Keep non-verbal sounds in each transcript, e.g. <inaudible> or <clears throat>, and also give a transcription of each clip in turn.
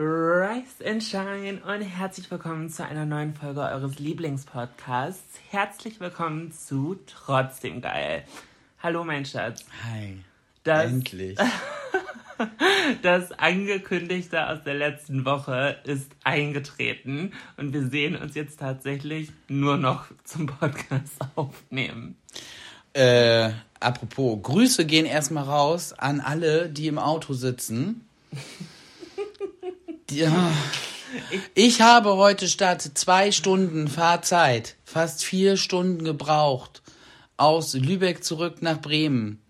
Rise and Shine und herzlich willkommen zu einer neuen Folge eures Lieblingspodcasts. Herzlich willkommen zu Trotzdem Geil. Hallo mein Schatz. Hi. Das, Endlich. <laughs> das Angekündigte aus der letzten Woche ist eingetreten und wir sehen uns jetzt tatsächlich nur noch zum Podcast <laughs> aufnehmen. Äh, apropos, Grüße gehen erstmal raus an alle, die im Auto sitzen. Ah. ich habe heute statt zwei Stunden Fahrzeit fast vier Stunden gebraucht aus Lübeck zurück nach Bremen.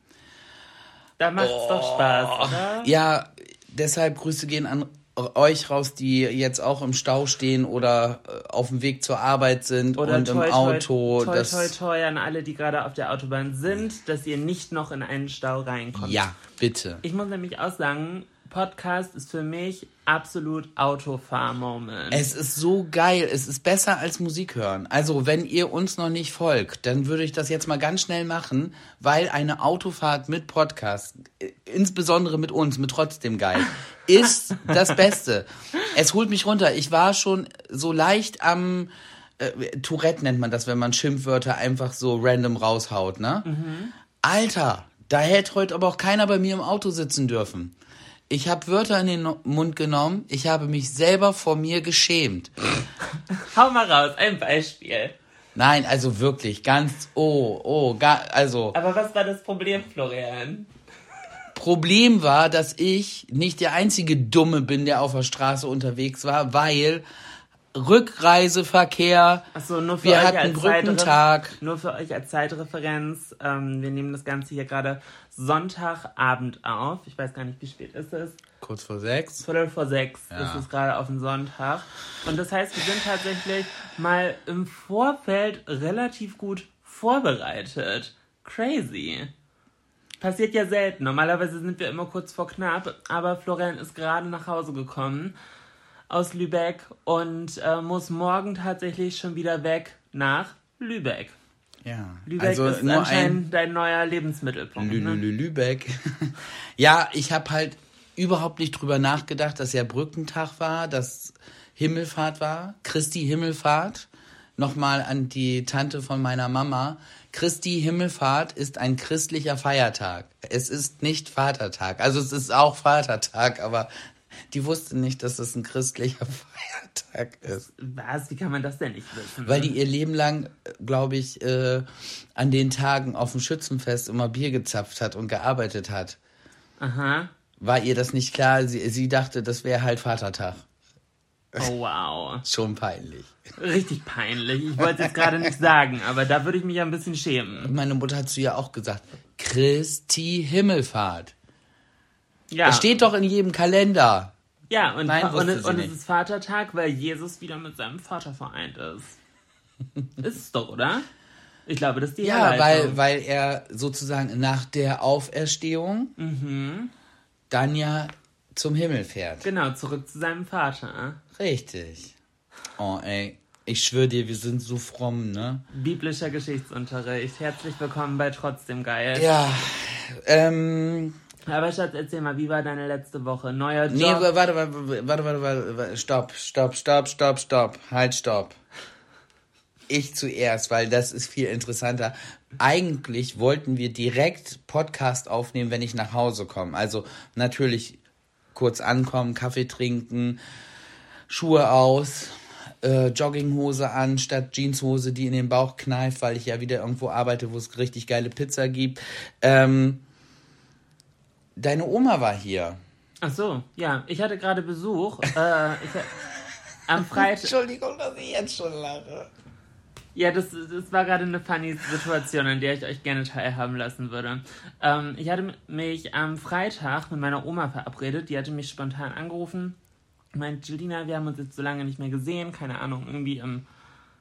Da macht's doch Spaß, oder? Ja, deshalb Grüße gehen an euch raus, die jetzt auch im Stau stehen oder äh, auf dem Weg zur Arbeit sind Oder und toi, im Auto. Toi, toi, toi, toi an alle, die gerade auf der Autobahn sind, dass ihr nicht noch in einen Stau reinkommt. ja, bitte. Ich muss nämlich auch sagen, Podcast ist für mich absolut Autofahr-Moment. Es ist so geil. Es ist besser als Musik hören. Also, wenn ihr uns noch nicht folgt, dann würde ich das jetzt mal ganz schnell machen, weil eine Autofahrt mit Podcast, äh, insbesondere mit uns, mit trotzdem geil, <laughs> ist das Beste. Es holt mich runter. Ich war schon so leicht am äh, Tourette nennt man das, wenn man Schimpfwörter einfach so random raushaut, ne? Alter, da hätte heute aber auch keiner bei mir im Auto sitzen dürfen. Ich habe Wörter in den Mund genommen. Ich habe mich selber vor mir geschämt. <laughs> Hau mal raus, ein Beispiel. Nein, also wirklich, ganz, oh, oh, ga, also, Aber was war das Problem, Florian? Problem war, dass ich nicht der einzige Dumme bin, der auf der Straße unterwegs war, weil Rückreiseverkehr, Achso, nur für wir euch hatten als Brückentag. Zeitrefer- Nur für euch als Zeitreferenz. Ähm, wir nehmen das Ganze hier gerade Sonntagabend auf. Ich weiß gar nicht, wie spät ist es. Kurz vor sechs. Viertel vor sechs Ja. ist es gerade auf den Sonntag. Und das heißt, wir sind tatsächlich mal im Vorfeld relativ gut vorbereitet. Crazy. Passiert ja selten. Normalerweise sind wir immer kurz vor knapp. Aber Florian ist gerade nach Hause gekommen aus Lübeck und äh, muss morgen tatsächlich schon wieder weg nach Lübeck. Ja, Lübeck also ist nur ein anscheinend dein neuer Lebensmittelpunkt. Lü Lü Ne? Lü Lübeck. <laughs> ja, ich habe halt überhaupt nicht drüber nachgedacht, dass ja Brückentag war, dass Himmelfahrt war, Christi Himmelfahrt. Nochmal an die Tante von meiner Mama. Christi Himmelfahrt ist ein christlicher Feiertag. Es ist nicht Vatertag. Also es ist auch Vatertag, aber die wusste nicht, dass es ein christlicher <laughs> Feiertag ist. Was? Wie kann man das denn nicht wissen? Weil die ihr Leben lang, glaube ich, äh, an den Tagen auf dem Schützenfest immer Bier gezapft hat und gearbeitet hat. Aha. War ihr das nicht klar? Sie, sie dachte, das wäre halt Vatertag. Oh, wow. <laughs> Schon peinlich. Richtig peinlich. Ich wollte es jetzt gerade nicht sagen, aber da würde ich mich ja ein bisschen schämen. Meine Mutter hat zu ihr auch gesagt, Christi Himmelfahrt. Ja, Das steht doch in jedem Kalender. ja und, Nein, und, und nicht. es ist Vatertag, weil Jesus wieder mit seinem Vater vereint ist. <laughs> ist es doch, oder? Ich glaube, das ist die Ja, weil, Herleitung. weil er sozusagen nach der Auferstehung dann ja zum Himmel fährt. Genau, zurück zu seinem Vater. Richtig. Oh, ey. Ich schwöre dir, wir sind so fromm, ne? Biblischer Geschichtsunterricht. Herzlich willkommen bei Trotzdem Geil. Ja, ähm, Aber Schatz, erzähl mal, wie war deine letzte Woche? Neuer Job? nee, warte, warte, warte, warte, warte, stopp, stopp, stopp, stopp, stopp, halt, stopp. ich zuerst, weil das ist viel interessanter. Eigentlich wollten wir direkt Podcast aufnehmen, wenn ich nach Hause komme. Also natürlich kurz ankommen, Kaffee trinken, Schuhe aus, äh, Jogginghose an statt Jeanshose, die in den Bauch kneift, weil ich ja wieder irgendwo arbeite, wo es richtig geile Pizza gibt. Ähm, deine Oma war hier. Ach so, ja. Ich hatte gerade Besuch. äh, ich, am Freitag. Entschuldigung, dass ich jetzt schon lache. Ja, das, das war gerade eine funny Situation, an der ich euch gerne teilhaben lassen würde. Ähm, ich hatte mich am Freitag mit meiner Oma verabredet. Die hatte mich spontan angerufen. Meint, Julina, wir haben uns jetzt so lange nicht mehr gesehen. Keine Ahnung, irgendwie im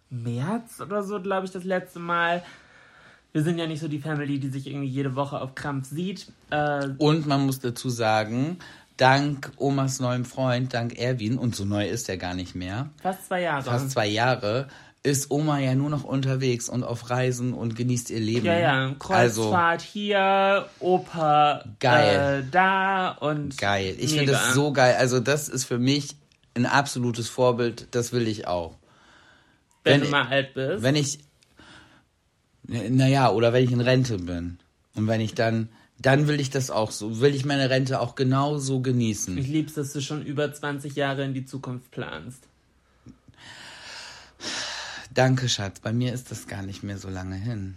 März oder so, glaube ich, das letzte Mal. Wir sind ja nicht so die Family, die sich irgendwie jede Woche auf Krampf sieht. Äh, Und man muss dazu sagen, dank Omas neuem Freund, dank Erwin, und so neu ist er gar nicht mehr, fast zwei Jahre. fast zwei Jahre, ist Oma ja nur noch unterwegs und auf Reisen und genießt ihr Leben. Ja, ja, Also Kreuzfahrt hier, Opa Geil. Äh, da und geil. Ich finde das so geil. Also das ist für mich ein absolutes Vorbild. Das will ich auch. wenn, wenn- du mal alt bist. Wenn ich, naja, oder wenn ich in Rente bin. Und wenn ich dann, dann will ich das auch so, will ich meine Rente auch genauso genießen. ich lieb's, dass du schon über 20 Jahre in die Zukunft planst. Danke, Schatz. Bei mir ist das gar nicht mehr so lange hin.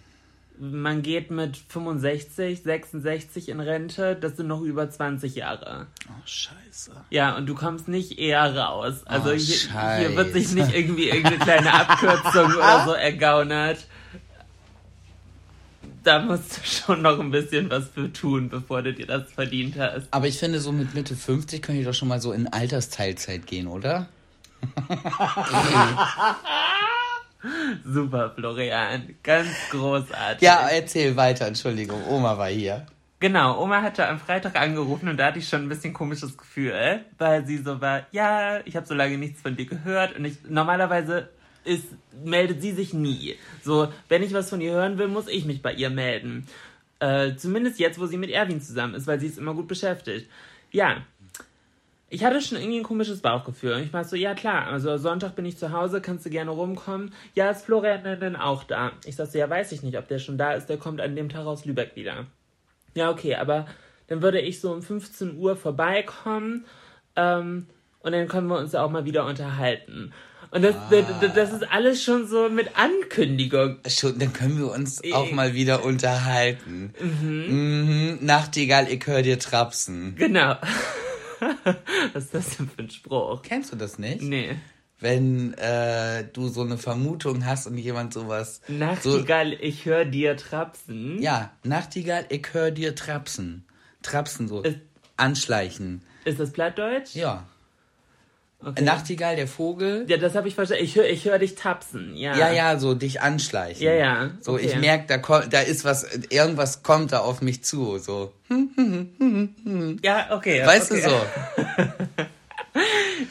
Man geht mit 65, 66 in Rente, das sind noch über 20 Jahre. Oh, scheiße. Ja, und du kommst nicht eher raus. Also Oh, hier, hier wird sich nicht irgendwie irgendeine kleine Abkürzung <laughs> oder so ergaunert. Da musst du schon noch ein bisschen was für tun, bevor du dir das verdient hast. Aber ich finde, so mit Mitte 50 könnte ich doch schon mal so in Altersteilzeit gehen, oder? <laughs> Super, Florian. Ganz großartig. Ja, erzähl weiter, Entschuldigung. Oma war hier. Genau, Oma hatte am Freitag angerufen und da hatte ich schon ein bisschen komisches Gefühl, weil sie so war, ja, ich habe so lange nichts von dir gehört und ich normalerweise ist, meldet sie sich nie. So, wenn ich was von ihr hören will, muss ich mich bei ihr melden. Äh, zumindest jetzt, wo sie mit Erwin zusammen ist, weil sie ist immer gut beschäftigt. Ja, ich hatte schon irgendwie ein komisches Bauchgefühl. Und ich war so, ja klar, also Sonntag bin ich zu Hause, kannst du gerne rumkommen. Ja, ist Florian denn auch da? Ich sagte, ja, weiß ich nicht, ob der schon da ist, der kommt an dem Tag aus Lübeck wieder. Ja, okay, aber dann würde ich so um 15 Uhr vorbeikommen ähm, und dann können wir uns auch mal wieder unterhalten. Und das, das, das ist alles schon so mit Ankündigung. Schon, dann können wir uns auch mal wieder unterhalten. Mhm. Nachtigall, ich hör dir trapsen. Genau. <laughs> Was ist das denn für ein Spruch? Kennst du das nicht? Nee. Wenn äh, du so eine Vermutung hast und jemand sowas. So, Nachtigall, ich höre dir trapsen. ja, Nachtigall, ich hör dir trapsen. Trapsen so. Ist- Anschleichen. Ist das Plattdeutsch? Ja. Okay. Nachtigall, der Vogel. Ja, das habe ich verstanden. Ich höre ich hör dich tapsen. Ja. Ja, ja, so dich anschleichen. Ja, ja, So, okay. ich merke, da, kommt- da ist was, irgendwas kommt da auf mich zu. So. Ja, okay. Weißt okay. du so? <laughs>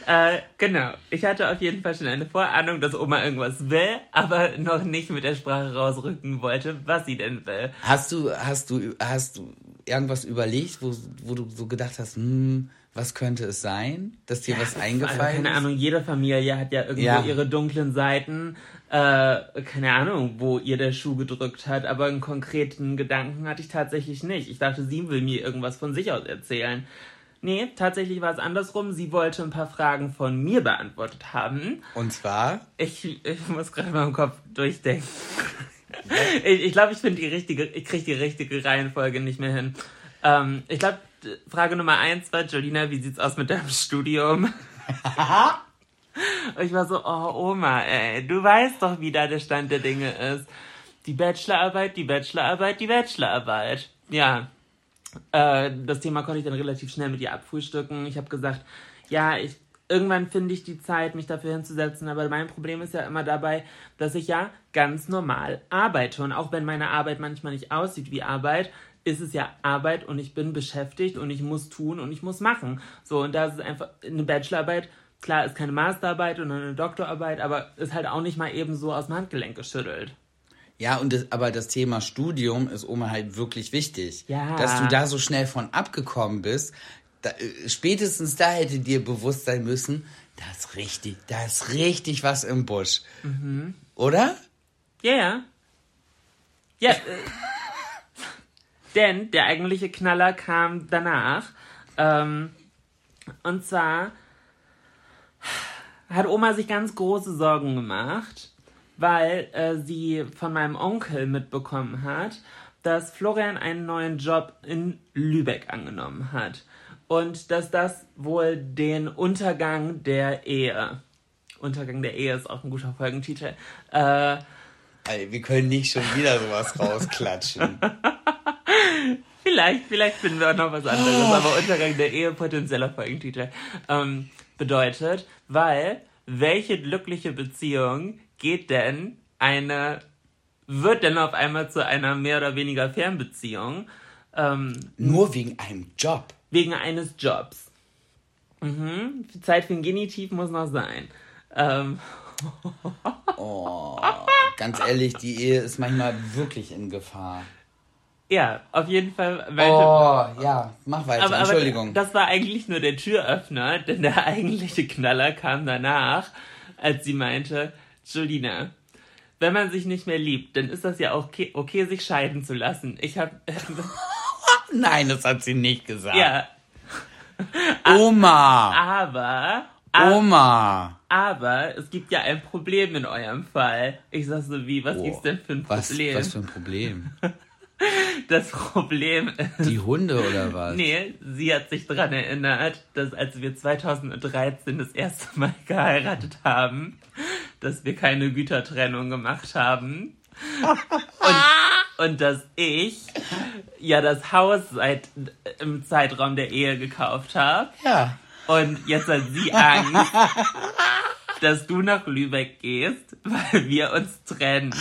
Äh, genau. Ich hatte auf jeden Fall schon eine Vorahnung, dass Oma irgendwas will, aber noch nicht mit der Sprache rausrücken wollte, was sie denn will. Hast du, hast du, hast du irgendwas überlegt, wo, wo du so gedacht hast, hm, was könnte es sein? Dass dir was Also, eingefallen keine ist? Ahnung, jede Familie hat ja irgendwo Ja. ihre dunklen Seiten. Äh, keine Ahnung, wo ihr der Schuh gedrückt hat, aber einen konkreten Gedanken hatte ich tatsächlich nicht. Ich dachte, sie will mir irgendwas von sich aus erzählen. Nee, tatsächlich war es andersrum. Sie wollte ein paar Fragen von mir beantwortet haben. Und zwar, Ich, ich muss gerade mal im Kopf durchdenken. <laughs> ich ich glaube, ich finde die richtige, ich kriege die richtige Reihenfolge nicht mehr hin. Ähm, ich glaube, Frage Nummer eins war, Jolina, wie sieht's aus mit deinem Studium? Und <laughs> ich war so, oh Oma, ey, du weißt doch, wie da der Stand der Dinge ist. Die Bachelorarbeit, die Bachelorarbeit, die Bachelorarbeit. Ja, äh, das Thema konnte ich dann relativ schnell mit ihr abfrühstücken. Ich habe gesagt, ja, ich irgendwann finde ich die Zeit, mich dafür hinzusetzen, aber mein Problem ist ja immer dabei, dass ich ja ganz normal arbeite und auch wenn meine Arbeit manchmal nicht aussieht wie Arbeit, ist es ja Arbeit und ich bin beschäftigt und ich muss tun und ich muss machen. So und da ist es einfach eine Bachelorarbeit, klar, ist keine Masterarbeit oder eine Doktorarbeit, aber ist halt auch nicht mal eben so aus dem Handgelenk geschüttelt. ja, und das, aber das Thema Studium ist Oma halt wirklich wichtig. Ja. Dass du da so schnell von abgekommen bist, da, äh, spätestens da hätte dir bewusst sein müssen, da ist richtig, da ist richtig was im Busch. Mhm. Oder? Ja, ja. Ja, <laughs> äh, denn der eigentliche Knaller kam danach. Ähm, und zwar hat Oma sich ganz große Sorgen gemacht, weil äh, sie von meinem Onkel mitbekommen hat, dass Florian einen neuen Job in Lübeck angenommen hat. Und dass das wohl den Untergang der Ehe. Untergang der Ehe ist auch ein guter Folgentitel. Äh, wir können nicht schon wieder sowas rausklatschen. <laughs> Vielleicht, vielleicht finden wir auch noch was anderes, aber Untergang der Ehe, potenzieller Folgentitel, ähm, bedeutet, weil welche glückliche Beziehung geht denn eine, wird denn auf einmal zu einer mehr oder weniger Fernbeziehung, ähm, Nur wegen einem Job. wegen eines Jobs? Mhm. Zeit für ein Genitiv muss noch sein. Ähm, Ganz ehrlich, die Ehe ist manchmal wirklich in Gefahr. Ja, auf jeden Fall. meinte- Oh, ja, mach weiter. Aber, aber Entschuldigung. das war eigentlich nur der Türöffner, denn der <laughs> eigentliche Knaller kam danach, als sie meinte, Julina, wenn man sich nicht mehr liebt, dann ist das ja auch okay, okay sich scheiden zu lassen. Ich hab, <laughs> Nein, das hat sie nicht gesagt. ja, <laughs> Oma, aber, a- Oma. aber es gibt ja ein Problem in eurem Fall. Ich sag so, wie, was Oh, gibt's denn für ein Was, Problem? was für ein Problem? Das Problem ist, Die Hunde oder was? Nee, sie hat sich daran erinnert, dass als wir 2013 das erste Mal <laughs> geheiratet haben, dass wir keine Gütertrennung gemacht haben. Und, und dass ich ja das Haus seit im Zeitraum der Ehe gekauft habe. Ja. Und jetzt hat sie Angst, <laughs> dass du nach Lübeck gehst, weil wir uns trennen.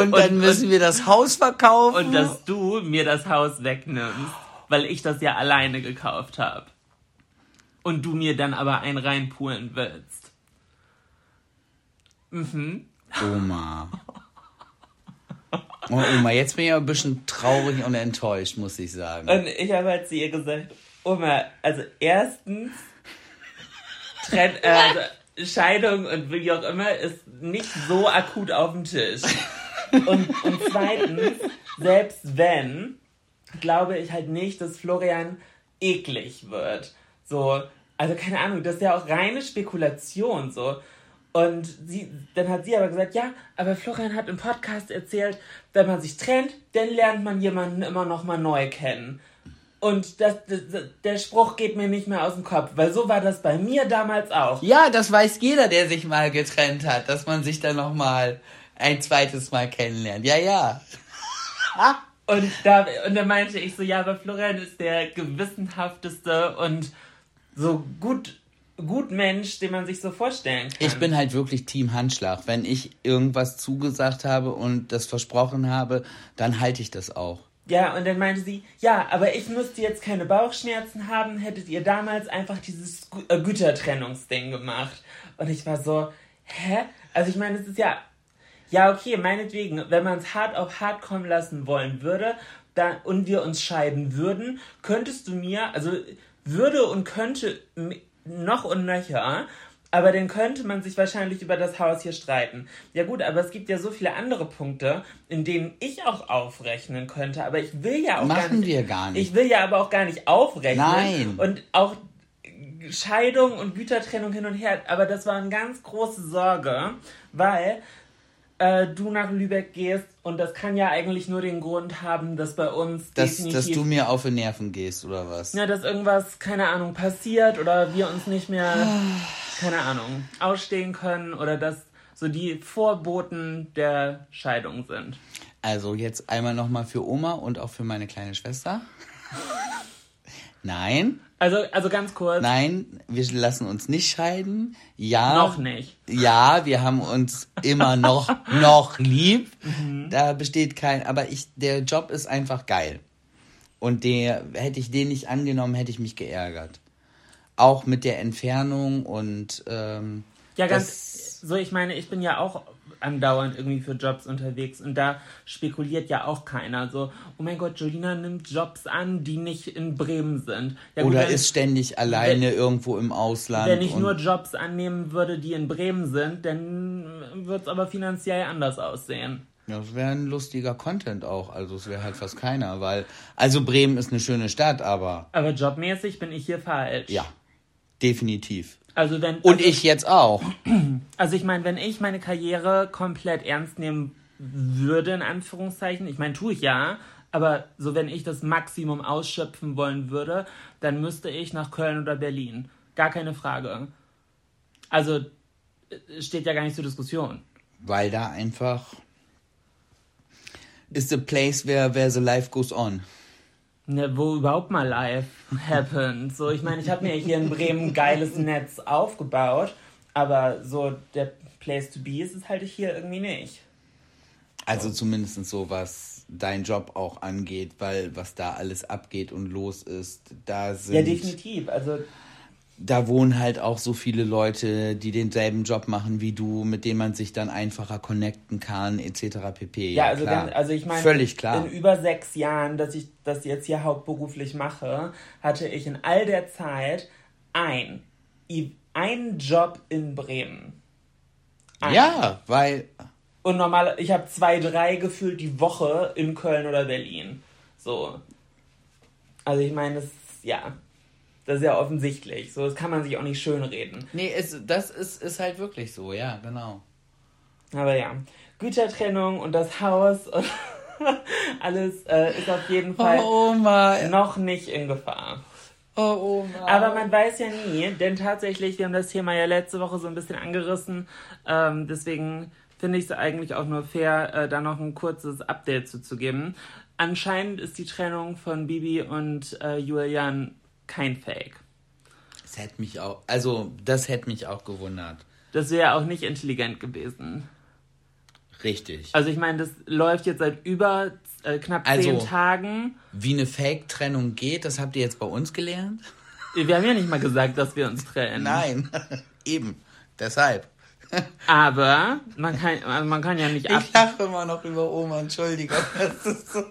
Und dann müssen wir das Haus verkaufen. Und dass du mir das Haus wegnimmst, weil ich das ja alleine gekauft habe. Und du mir dann aber einen reinpulen willst. Oma. Oh, Oma, jetzt bin ich aber ein bisschen traurig und enttäuscht, muss ich sagen. Und ich habe halt zu ihr gesagt, Oma, also erstens, Trenn, äh, also Scheidung und wie auch immer ist nicht so akut auf dem Tisch. Und, und zweitens, selbst wenn, glaube ich halt nicht, dass Florian eklig wird. So, also keine Ahnung, das ist ja auch reine Spekulation so. Und sie, dann hat sie aber gesagt, ja, aber Florian hat im Podcast erzählt, wenn man sich trennt, dann lernt man jemanden immer noch mal neu kennen. Und das, das, der Spruch geht mir nicht mehr aus dem Kopf, weil so war das bei mir damals auch. Ja, das weiß jeder, der sich mal getrennt hat, dass man sich dann noch mal ein zweites Mal kennenlernt. Ja, ja. <laughs> Und da, und da meinte ich so, ja, aber Florian ist der gewissenhafteste und so gut, gut Mensch, den man sich so vorstellen kann. Ich bin halt wirklich Team Handschlag. Wenn ich irgendwas zugesagt habe und das versprochen habe, dann halte ich das auch. Ja, und dann meinte sie, ja, aber ich müsste jetzt keine Bauchschmerzen haben, hättet ihr damals einfach dieses äh, Gütertrennungsding gemacht. Und ich war so, hä? Also ich meine, es ist ja, ja, okay, meinetwegen, wenn man es hart auf hart kommen lassen wollen würde dann, und wir uns scheiden würden, könntest du mir, also würde und könnte noch und nöcher, aber dann könnte man sich wahrscheinlich über das Haus hier streiten. Ja gut, aber es gibt ja so viele andere Punkte, in denen ich auch aufrechnen könnte, aber ich will ja auch gar Machen nicht. wir gar nicht. Ich will ja aber auch gar nicht aufrechnen. Nein. Und auch Scheidung und Gütertrennung hin und her, aber das war eine ganz große Sorge, weil äh, du nach Lübeck gehst und das kann ja eigentlich nur den Grund haben, dass bei uns Dass, definitiv dass du mir auf die Nerven gehst, oder was? ja, dass irgendwas, keine Ahnung, passiert oder wir uns nicht mehr, <sighs> keine Ahnung, ausstehen können oder dass so die Vorboten der Scheidung sind. Also jetzt einmal nochmal für Oma und auch für meine kleine Schwester. <laughs> Nein, Also, also ganz kurz, nein, wir lassen uns nicht scheiden. Ja. noch nicht. Ja, wir haben uns immer noch, <laughs> noch lieb. Mhm. Da besteht kein, aber ich, der Job ist einfach geil. Und der, hätte ich den nicht angenommen, hätte ich mich geärgert. Auch mit der Entfernung und, ähm, Ja, ganz so, ich meine, ich bin ja auch andauernd irgendwie für Jobs unterwegs und da spekuliert ja auch keiner so, oh mein Gott, Jolina nimmt Jobs an, die nicht in Bremen sind. Ja, gut, oder wenn, ist ständig alleine irgendwo im Ausland. wenn ich nur Jobs annehmen würde, die in Bremen sind, dann wird es aber finanziell anders aussehen. Das wäre ein lustiger Content auch. Also es wäre halt fast keiner, weil. Also Bremen ist eine schöne Stadt, aber. Aber jobmäßig bin ich hier falsch. Ja. Definitiv. Also wenn. Und also, ich jetzt auch. Also ich meine, wenn ich meine Karriere komplett ernst nehmen würde, in Anführungszeichen, ich meine, tue ich ja, aber so wenn ich das Maximum ausschöpfen wollen würde, dann müsste ich nach Köln oder Berlin. Gar keine Frage. Also steht ja gar nicht zur Diskussion. Weil da einfach. Is the place where, where the life goes on. Ne, wo überhaupt mal live <laughs> happened. So, ich meine, ich habe mir hier in Bremen ein geiles Netz aufgebaut, aber so der Place to be ist es halt hier irgendwie nicht. Also zumindest so, was dein Job auch angeht, weil was da alles abgeht und los ist, da sind. Ja, definitiv. Also da wohnen halt auch so viele Leute, die denselben Job machen wie du, mit denen man sich dann einfacher connecten kann, etc. pp. Ja, also, klar. ganz, also ich meine, Völlig klar. in über sechs Jahren, dass ich das jetzt hier hauptberuflich mache, hatte ich in all der Zeit ein, einen Job in Bremen. Ein. Ja, weil Und normal, ich habe zwei, drei gefühlt die Woche in Köln oder Berlin. So. Also ich meine, das ja, das ist ja offensichtlich. So, das kann man sich auch nicht schönreden. Nee, es, das ist, ist halt wirklich so, ja, genau. Aber ja, Gütertrennung und das Haus und <laughs> alles äh, ist auf jeden Fall Oh, noch nicht in Gefahr. Oh, Oma. Aber man weiß ja nie, denn tatsächlich, wir haben das Thema ja letzte Woche so ein bisschen angerissen. Ähm, deswegen finde ich es eigentlich auch nur fair, äh, da noch ein kurzes Update zu, zu geben. Anscheinend ist die Trennung von Bibi und äh, Julian kein Fake. Das hätte mich auch, also, das hätte mich auch gewundert. Das wäre auch nicht intelligent gewesen. Richtig. Also ich meine, das läuft jetzt seit über äh, knapp zehn Also- Tagen. Wie eine Fake-Trennung geht, das habt ihr jetzt bei uns gelernt? Wir haben ja nicht mal gesagt, dass wir uns trennen. Nein, <laughs> eben. Deshalb. <laughs> Aber man kann, also man kann ja nicht ab. Ich lache immer noch über Oma, Entschuldigung. Das ist so.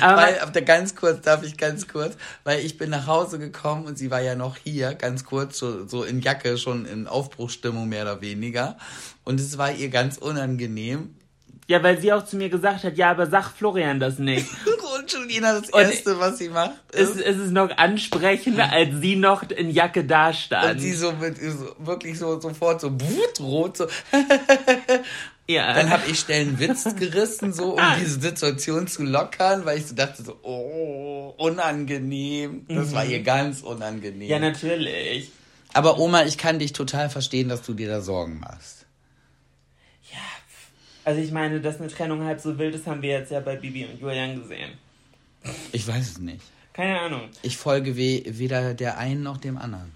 Weil, auf der ganz kurz, darf ich ganz kurz, weil ich bin nach Hause gekommen und sie war ja noch hier, ganz kurz, so, so in Jacke, schon in Aufbruchstimmung mehr oder weniger. Und es war ihr ganz unangenehm. Ja, weil sie auch zu mir gesagt hat, ja, aber sag Florian das nicht. <laughs> Und Julina, das Und Erste, was sie macht, es, ist, es ist noch ansprechender, als sie noch in Jacke dastand. und sie so mit, so, wirklich so, sofort so, rot, so. <laughs> ja. Dann habe ich schnell einen Witz gerissen, so, um diese Situation zu lockern, weil ich so dachte so, oh, unangenehm. Das war ihr ganz unangenehm. ja, natürlich. Aber Oma, ich kann dich total verstehen, dass du dir da Sorgen machst. Also ich meine, dass eine Trennung halb so wild ist, haben wir jetzt ja bei Bibi und Julian gesehen. Ich weiß es nicht. Keine Ahnung. Ich folge we weder der einen noch dem anderen.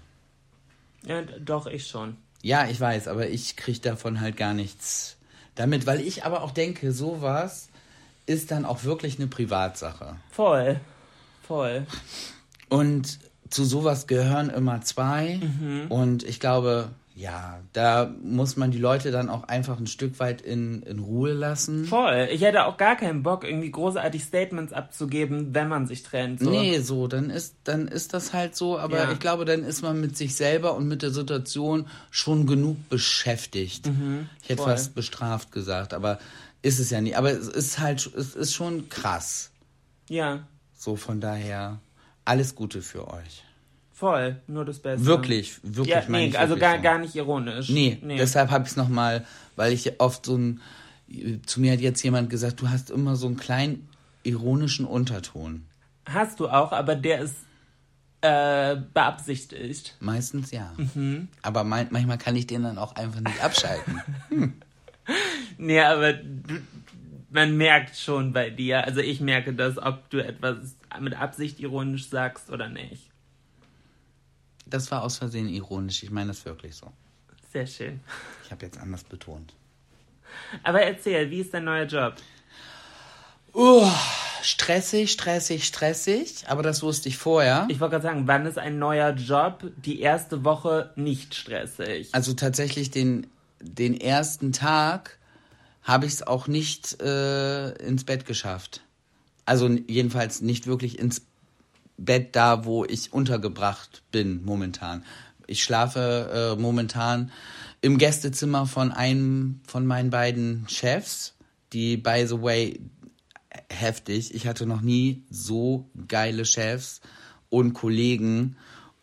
Ja, doch, ich schon. Ja, ich weiß, aber ich krieg davon halt gar nichts damit, weil ich aber auch denke, sowas ist dann auch wirklich eine Privatsache. Voll. Voll. Und zu sowas gehören immer zwei. Und ich glaube, ja, da muss man die Leute dann auch einfach ein Stück weit in, in Ruhe lassen. Voll. Ich hätte auch gar keinen Bock, irgendwie großartig Statements abzugeben, wenn man sich trennt. So. Nee, so, dann ist, dann ist das halt so, aber Ja. ich glaube, dann ist man mit sich selber und mit der Situation schon genug beschäftigt. ich hätte voll. fast bestraft gesagt, aber ist es ja nicht. Aber es ist halt, es ist schon krass. Ja, So, von daher, alles Gute für euch. Voll. Nur das Beste. Wirklich, wirklich, Ja, nee, ich also gar, so. gar nicht ironisch. Nee, deshalb habe ich es nochmal, weil ich oft so ein, zu mir hat jetzt jemand gesagt, du hast immer so einen kleinen ironischen Unterton. Hast du auch, aber der ist äh, beabsichtigt. Meistens ja. Mhm. Aber mein, manchmal kann ich den dann auch einfach nicht abschalten. <laughs> Nee, aber du, man merkt schon bei dir, also ich merke das, ob du etwas mit Absicht ironisch sagst oder nicht. Das war aus Versehen ironisch. Ich meine das wirklich so. Sehr schön. Ich habe jetzt anders betont. Aber erzähl, wie ist dein neuer Job? Uh, stressig, stressig, stressig. Aber das wusste ich vorher. Ich wollte gerade sagen, wann ist ein neuer Job die erste Woche nicht stressig? Also tatsächlich den, den ersten Tag habe ich es auch nicht äh, ins Bett geschafft. Also jedenfalls nicht wirklich ins Bett da, wo ich untergebracht bin momentan. Ich schlafe äh, momentan im Gästezimmer von einem von meinen beiden Chefs, die, by the way, heftig. Ich hatte noch nie so geile Chefs und Kollegen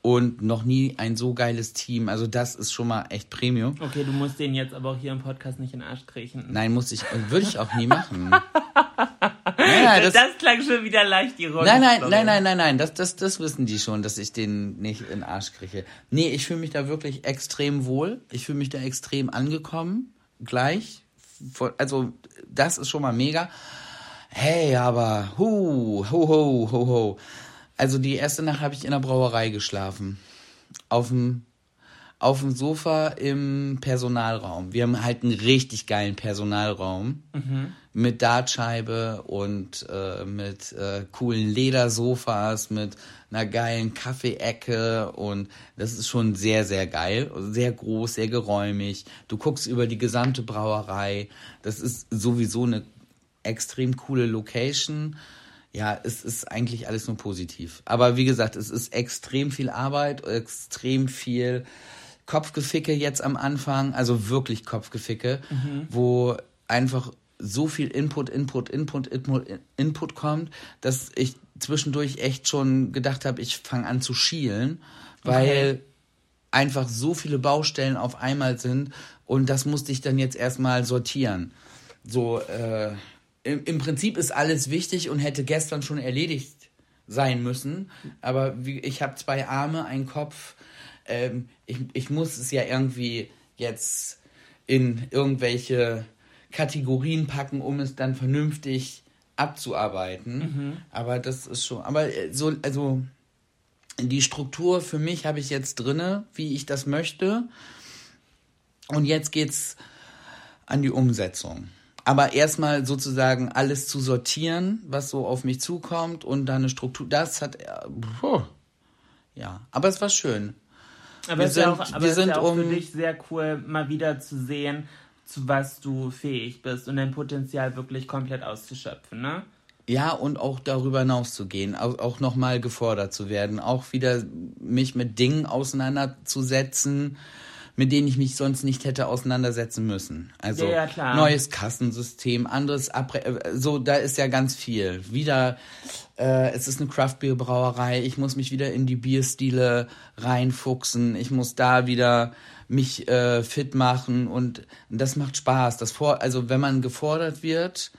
und noch nie ein so geiles Team. Also das ist schon mal echt Premium. Okay, du musst den jetzt aber auch hier im Podcast nicht in den Arsch kriechen. Nein, muss ich, würde ich auch nie machen. <laughs> Ja, das, das, klang schon wieder leicht ironisch. Nein, nein, nein, nein, nein, nein, das, das, das wissen die schon, dass ich den nicht in den Arsch kriege. Nee, ich fühle mich da wirklich extrem wohl. Ich fühle mich da extrem angekommen. Gleich. Also, das ist schon mal mega. Hey, aber, hu, ho, ho, ho, ho. Also, die erste Nacht habe ich in der Brauerei geschlafen. Auf dem auf dem Sofa im Personalraum. Wir haben halt einen richtig geilen Personalraum mhm. Mit Dartscheibe und äh, mit äh, coolen Ledersofas, mit einer geilen Kaffeeecke und das ist schon sehr, sehr geil. Sehr groß, sehr geräumig. Du guckst über die gesamte Brauerei. Das ist sowieso eine extrem coole Location. Ja, es ist eigentlich alles nur positiv. Aber wie gesagt, es ist extrem viel Arbeit, extrem viel Kopfgeficke jetzt am Anfang, also wirklich Kopfgeficke, mhm. wo einfach so viel Input, Input, Input, Input, Input kommt, dass ich zwischendurch echt schon gedacht habe, ich fange an zu schielen, weil okay. einfach so viele Baustellen auf einmal sind und das musste ich dann jetzt erstmal sortieren. So, äh, im, im Prinzip ist alles wichtig und hätte gestern schon erledigt sein müssen, aber wie, ich habe zwei Arme, einen Kopf, ähm, ich, ich muss es ja irgendwie jetzt in irgendwelche Kategorien packen, um es dann vernünftig abzuarbeiten. Mhm. Aber das ist schon, aber äh, so, also die Struktur für mich habe ich jetzt drinne, wie ich das möchte. Und jetzt geht's an die Umsetzung. Aber erstmal sozusagen alles zu sortieren, was so auf mich zukommt und dann eine Struktur, das hat, äh, ja, aber es war schön. Aber wir es sind, ja auch, aber wir sind ja auch um, für dich sehr cool, mal wieder zu sehen, zu was du fähig bist und dein Potenzial wirklich komplett auszuschöpfen, ne? Ja, und auch darüber hinaus zu gehen, auch, auch nochmal gefordert zu werden, auch wieder mich mit Dingen auseinanderzusetzen, mit denen ich mich sonst nicht hätte auseinandersetzen müssen. Also ja, ja, neues Kassensystem, anderes Abre äh, so da ist ja ganz viel. Wieder äh, es ist eine Craft Beer Brauerei, ich muss mich wieder in die Bierstile reinfuchsen, ich muss da wieder mich äh, fit machen und das macht Spaß. Das vor also wenn man gefordert wird,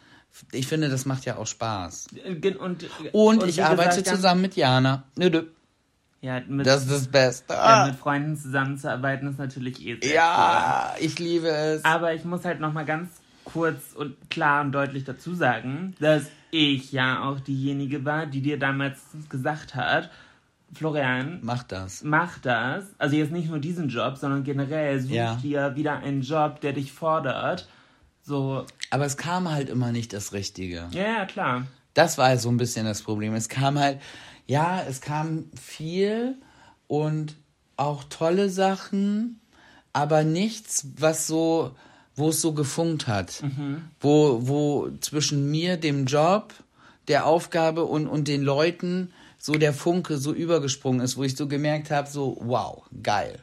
ich finde, das macht ja auch Spaß. Und, und, und ich arbeite gesagt, zusammen mit Jana. Nö, nö. Ja, mit, das ist das Beste. Ja, mit Freunden zusammenzuarbeiten ist natürlich eh sehr Ja, cool. ich liebe es. Aber ich muss halt nochmal ganz kurz und klar und deutlich dazu sagen, dass ich ja auch diejenige war, die dir damals gesagt hat, Florian, mach das. Mach das. Also jetzt nicht nur diesen Job, sondern generell such ja. dir wieder einen Job, der dich fordert. So. Aber es kam halt immer nicht das Richtige. Ja, ja, klar. Das war so ein bisschen das Problem. Es kam halt, ja, es kam viel und auch tolle Sachen, aber nichts, was so, wo es so gefunkt hat. Mhm. Wo, wo zwischen mir, dem Job, der Aufgabe und, und den Leuten so der Funke so übergesprungen ist, wo ich so gemerkt habe, so, wow, geil.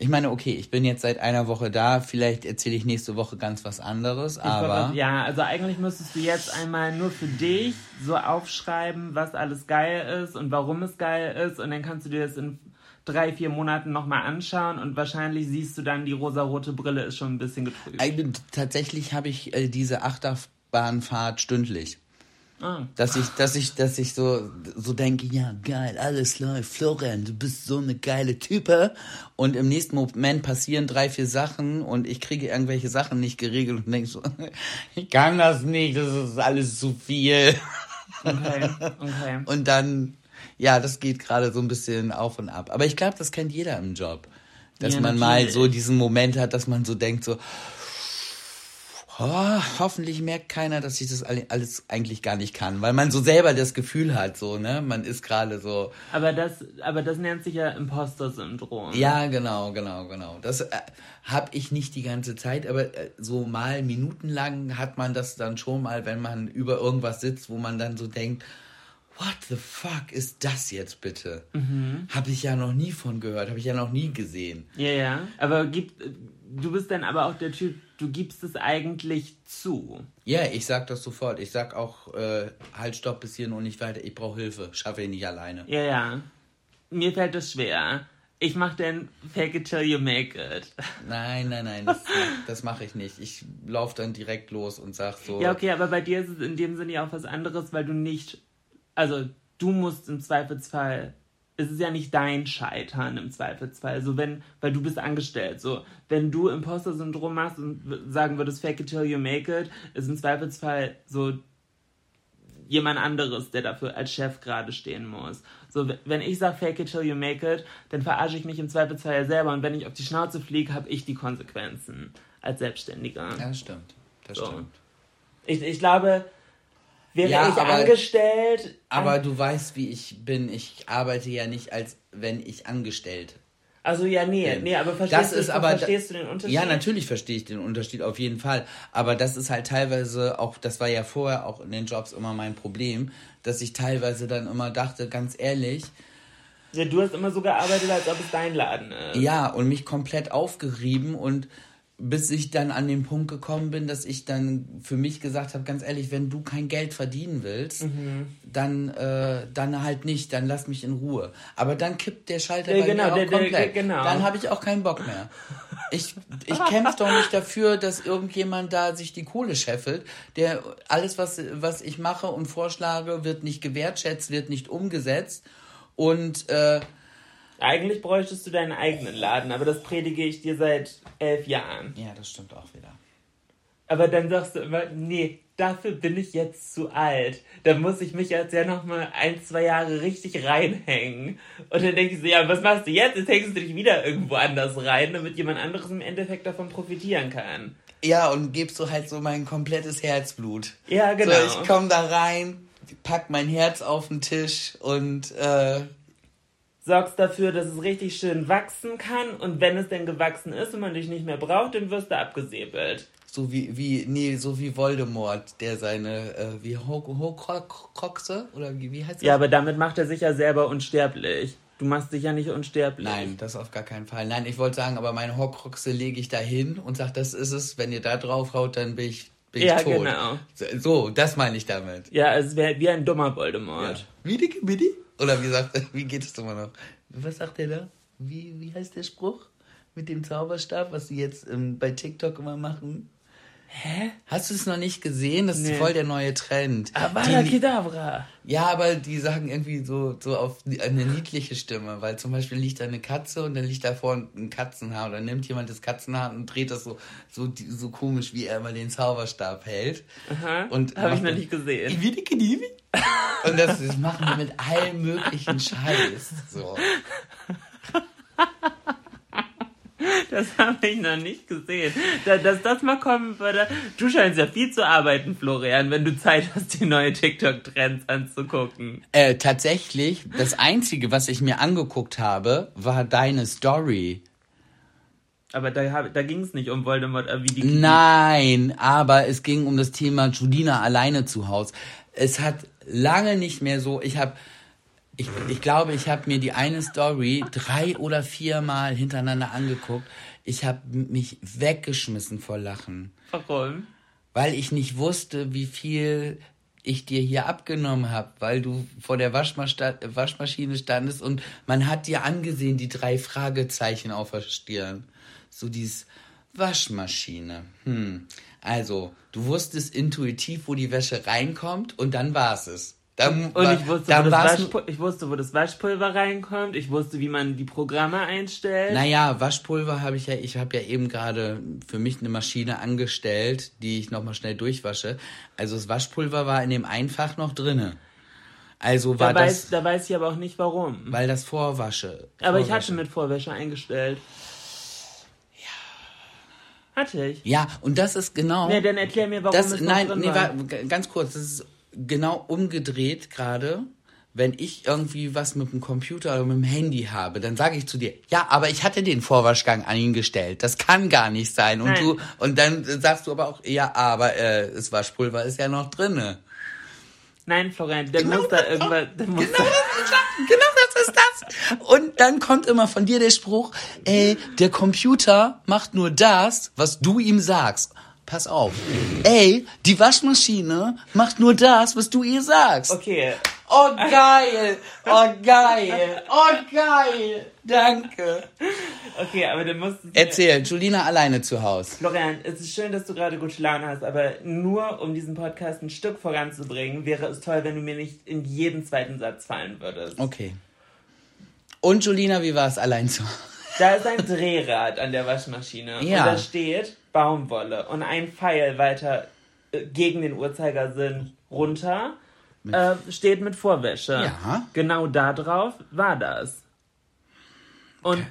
Ich meine, okay, ich bin jetzt seit einer Woche da, vielleicht erzähle ich nächste Woche ganz was anderes, aber. ja, also eigentlich müsstest du jetzt einmal nur für dich so aufschreiben, was alles geil ist und warum es geil ist und dann kannst du dir das in drei, vier Monaten nochmal anschauen und wahrscheinlich siehst du dann, die rosarote Brille ist schon ein bisschen getrübt. Tatsächlich habe ich äh, diese Achterbahnfahrt stündlich. Ah. Dass ich, dass ich, dass ich so, so denke, ja, geil, alles läuft, Florian, du bist so eine geile Type. Und im nächsten Moment passieren drei, vier Sachen und ich kriege irgendwelche Sachen nicht geregelt und denke so, <laughs> ich kann das nicht, das ist alles zu viel. Okay, <laughs> okay. Und dann, ja, das geht gerade so ein bisschen auf und ab. Aber ich glaube, das kennt jeder im Job. Dass ja, man natürlich. mal so diesen Moment hat, dass man so denkt, so, oh, hoffentlich merkt keiner, dass ich das alles eigentlich gar nicht kann, weil man so selber das Gefühl hat, so, ne, man ist gerade so. Aber das, aber das nennt sich ja Imposter-Syndrom. Ja, genau, genau, genau. Das äh, habe ich nicht die ganze Zeit, aber äh, so mal minutenlang hat man das dann schon mal, wenn man über irgendwas sitzt, wo man dann so denkt, what the fuck ist das jetzt bitte? Mhm. Habe ich ja noch nie von gehört, habe ich ja noch nie gesehen. Ja, ja. Aber gib, du bist dann aber auch der Typ, du gibst es eigentlich zu. Ja, ich sag das sofort. Ich sag auch, äh, halt, stopp bis hierhin und nicht weiter. Ich brauche Hilfe. Schaffe ich nicht alleine. Ja, ja. Mir fällt das schwer. Ich mach dann Fake it till you make it. Nein, nein, nein, das, <laughs> das mache ich nicht. Ich laufe dann direkt los und sag so. Ja, okay, aber bei dir ist es in dem Sinne ja auch was anderes, weil du nicht. Also, du musst im Zweifelsfall. Es ist ja nicht dein Scheitern im Zweifelsfall. Also, wenn, weil du bist angestellt. So, wenn du Imposter-Syndrom machst und sagen würdest, fake it till you make it, ist im Zweifelsfall so jemand anderes, der dafür als Chef gerade stehen muss. So, wenn ich sage, fake it till you make it, dann verarsche ich mich im Zweifelsfall ja selber und wenn ich auf die Schnauze fliege, habe ich die Konsequenzen als Selbstständiger. Ja, das stimmt. Das So. stimmt. Ich, ich glaube, wäre Ja, ich aber- angestellt. Aber du weißt, wie ich bin. Ich arbeite ja nicht, als wenn ich angestellt Also ja, nee, nee, aber verstehst, du, aber, verstehst du den Unterschied? Ja, natürlich verstehe ich den Unterschied auf jeden Fall. Aber das ist halt teilweise auch, das war ja vorher auch in den Jobs immer mein Problem, dass ich teilweise dann immer dachte, ganz ehrlich, Ja, du hast immer so gearbeitet, als ob es dein Laden ist. ja, und mich komplett aufgerieben und bis ich dann an den Punkt gekommen bin, dass ich dann für mich gesagt habe, ganz ehrlich, wenn du kein Geld verdienen willst, Mhm. dann, äh, dann halt nicht, dann lass mich in Ruhe. Aber dann kippt der Schalter Ja, bei genau, mir auch der- der- komplett. genau. Dann habe ich auch keinen Bock mehr. Ich, ich kämpfe doch nicht dafür, dass irgendjemand da sich die Kohle scheffelt. Der alles, was, was ich mache und vorschlage, wird nicht gewertschätzt, wird nicht umgesetzt. Und äh, Eigentlich bräuchtest du deinen eigenen Laden, aber das predige ich dir seit elf Jahren. ja, das stimmt auch wieder. Aber dann sagst du immer, nee, dafür bin ich jetzt zu alt. Da muss ich mich jetzt ja noch mal ein, zwei Jahre richtig reinhängen. Und dann denke ich so, ja, was machst du jetzt? Jetzt hängst du dich wieder irgendwo anders rein, damit jemand anderes im Endeffekt davon profitieren kann. Ja, und gibst du halt so mein komplettes Herzblut. Ja, genau. So, ich komme da rein, pack mein Herz auf den Tisch und äh, sorgst dafür, dass es richtig schön wachsen kann und wenn es denn gewachsen ist und man dich nicht mehr braucht, dann wirst du abgesäbelt. so wie, wie, nee, so wie Voldemort, der seine, äh, wie Horcruxe, oder wie, wie heißt das? Ja, aber damit macht er sich ja selber unsterblich. Du machst dich ja nicht unsterblich. Nein, das auf gar keinen Fall. Nein, ich wollte sagen, aber meine Horcruxe lege ich da hin und sage, das ist es. Wenn ihr da drauf haut, dann bin ich, bin Ja, ich tot. genau. So, das meine ich damit. Ja, es wäre wie ein dummer Voldemort. Wie dicke Bidi? Oder wie sagt <laughs> wie geht es immer noch? Was sagt der da? Wie, wie heißt der Spruch? Mit dem Zauberstab, was sie jetzt ähm, bei TikTok immer machen? Hä? Hast du es noch nicht gesehen? Das ist Nee. voll der neue Trend. Avada Die- Kedavra. Ja, aber die sagen irgendwie so, so auf eine niedliche Stimme, weil zum Beispiel liegt da eine Katze und dann liegt da vorne ein Katzenhaar und dann nimmt jemand das Katzenhaar und dreht das so, so, so komisch, wie er immer den Zauberstab hält. Aha, Und hab ich noch nicht gesehen. Wie Divi? Und das, das machen wir mit allem möglichen Scheiß. So. Das habe ich noch nicht gesehen. Da, dass das mal kommen würde. Du scheinst ja viel zu arbeiten, Florian, wenn du Zeit hast, die neue TikTok-Trends anzugucken. Äh, tatsächlich, das Einzige, was ich mir angeguckt habe, war deine Story. Aber da, da ging es nicht um Voldemort, äh, wie die Nein, aber es ging um das Thema Julina alleine zu Hause. Es hat lange nicht mehr so, ich habe, ich, ich glaube, ich habe mir die eine Story drei oder viermal hintereinander angeguckt. Ich habe mich weggeschmissen vor Lachen, Warum? weil ich nicht wusste, wie viel ich dir hier abgenommen habe, weil du vor der Waschmaschine Waschmaschine standest und man hat dir angesehen die drei Fragezeichen auf der Stirn. So dieses Waschmaschine. Hm. Also, du wusstest intuitiv, wo die Wäsche reinkommt und dann war es es. Dann, Und ich wusste, wo dann das war's Waschpul ich wusste, wo das Waschpulver reinkommt. Ich wusste, wie man die Programme einstellt. Naja, Waschpulver habe ich ja, ich habe ja eben gerade für mich eine Maschine angestellt, die ich nochmal schnell durchwasche. Also das Waschpulver war in dem Einfach noch drinne. Also war da, weiß, das, da weiß ich aber auch nicht warum. weil das Vorwasche. Aber ich Vorwasche- hatte mit Vorwäsche eingestellt. Ja. Hatte ich. Ja, und das ist genau. Nee, dann erklär mir, warum das, es nein, drin nee, war. war, ganz kurz, das ist genau umgedreht gerade. Wenn ich irgendwie was mit dem Computer oder mit dem Handy habe, dann sage ich zu dir, ja, aber ich hatte den Vorwaschgang an ihn gestellt. Das kann gar nicht sein. Und Nein. du und dann sagst du aber auch, ja, aber äh, das Waschpulver ist ja noch drinne. Nein, Florian, der muss da irgendwas. Der muss Genau das, ist das, genau das ist das. Und dann kommt immer von dir der Spruch, ey, der Computer macht nur das, was du ihm sagst. Pass auf. Ey, die Waschmaschine macht nur das, was du ihr sagst. Okay, Oh, geil. Oh, geil. Oh, geil. Danke. okay, aber dann musst du. Erzähl, Julina alleine zu Hause. Florian, es ist schön, dass du gerade gute Laune hast, aber nur um diesen Podcast ein Stück voranzubringen, wäre es toll, wenn du mir nicht in jeden zweiten Satz fallen würdest. Okay. Und Julina, wie war es allein zu Hause? Da ist ein Drehrad an der Waschmaschine Ja. und da steht Baumwolle und ein Pfeil weiter äh, gegen den Uhrzeigersinn runter äh, steht mit Vorwäsche. Ja. Genau da drauf war das. Und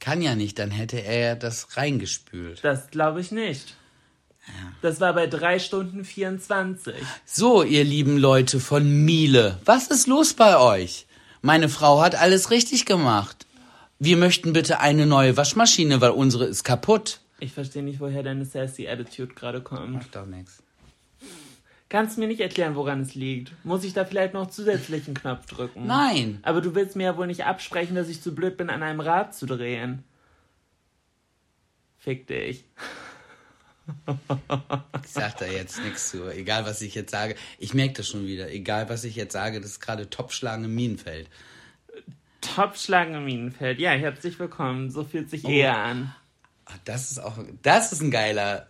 Kann ja nicht, dann hätte er das reingespült. das glaube ich nicht. Das war bei 3 Stunden 24. So, ihr lieben Leute von Miele, was ist los bei euch? Meine Frau hat alles richtig gemacht. Wir möchten bitte eine neue Waschmaschine, weil unsere ist kaputt. Ich verstehe nicht, woher deine sassy Attitude gerade kommt. Macht doch nichts. Kannst du mir nicht erklären, woran es liegt? Muss ich da vielleicht noch zusätzlichen Knopf drücken? Nein. Aber du willst mir ja wohl nicht absprechen, dass ich zu blöd bin, an einem Rad zu drehen. Fick dich. <laughs> Ich sag da jetzt nichts zu. Egal, was ich jetzt sage. Ich merke das schon wieder. Egal, was ich jetzt sage, das ist gerade Topschlagen im Minenfeld. Topschlagen im Minenfeld. Ja, herzlich willkommen. So fühlt Oh. sich eher an. Ach, das ist auch, das ist ein geiler,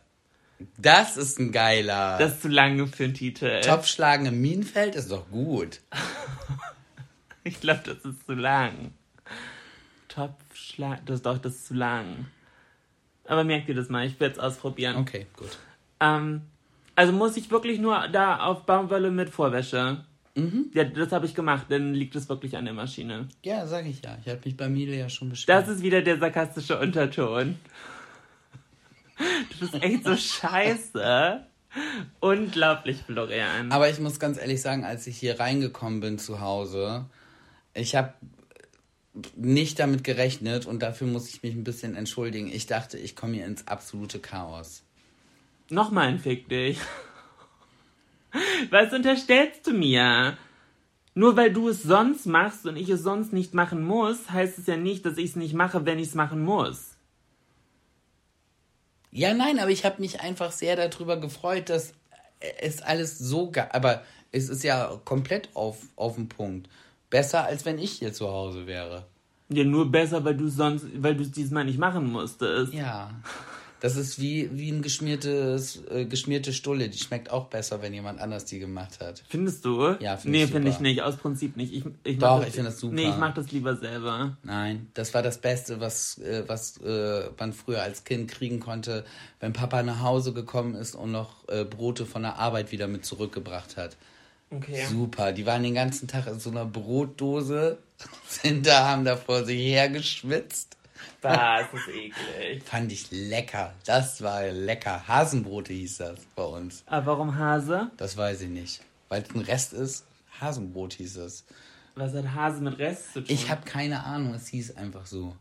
das ist ein geiler. Das ist zu lange für einen Titel. Topschlagen im Minenfeld ist doch gut. <laughs> Ich glaube, das ist zu lang. Topschlag. Das ist doch, das ist zu lang. Aber merkt ihr das mal, ich werde es ausprobieren. Okay, gut. Ähm, also muss ich wirklich nur da auf Baumwolle mit Vorwäsche? Mhm. Ja, das habe ich gemacht, dann liegt es wirklich an der Maschine. Ja, sag ich ja. Ich habe mich bei Miele ja schon beschwert. Das ist wieder der sarkastische Unterton. Du bist echt so scheiße. Unglaublich, Florian. Aber ich muss ganz ehrlich sagen, als ich hier reingekommen bin zu Hause, ich habe nicht damit gerechnet und dafür muss ich mich ein bisschen entschuldigen. Ich dachte, ich komme hier ins absolute Chaos. Nochmal ein Fick dich. Was unterstellst du mir? Nur weil du es sonst machst und ich es sonst nicht machen muss, heißt es ja nicht, dass ich es nicht mache, wenn ich es machen muss. Ja, nein, aber ich habe mich einfach sehr darüber gefreut, dass es alles so, ge- aber es ist ja komplett auf, auf den Punkt. Besser, als wenn ich hier zu Hause wäre. Ja, nur besser, weil du sonst, weil du es diesmal nicht machen musstest. Ja. <laughs> Das ist wie, wie ein geschmiertes, äh, geschmierte Stulle. Die schmeckt auch besser, wenn jemand anders die gemacht hat. Findest du? Ja, find Nee, ich finde ich nicht. Aus Prinzip nicht. Ich, ich Doch, das, ich find das super. Nee, ich mach das lieber selber. Nein, das war das Beste, was, äh, was äh, man früher als Kind kriegen konnte, wenn Papa nach Hause gekommen ist und noch äh, Brote von der Arbeit wieder mit zurückgebracht hat. Okay. Super, die waren den ganzen Tag in so einer Brotdose, <laughs> sind da, haben da vor sich hergeschwitzt. <laughs> Das ist eklig. Fand ich lecker. Das war lecker. Hasenbrote hieß das bei uns. Aber warum Hase? Das weiß ich nicht. Weil es ein Rest ist, Hasenbrot hieß es. Was hat Hase mit Rest zu tun? Ich habe keine Ahnung, es hieß einfach so.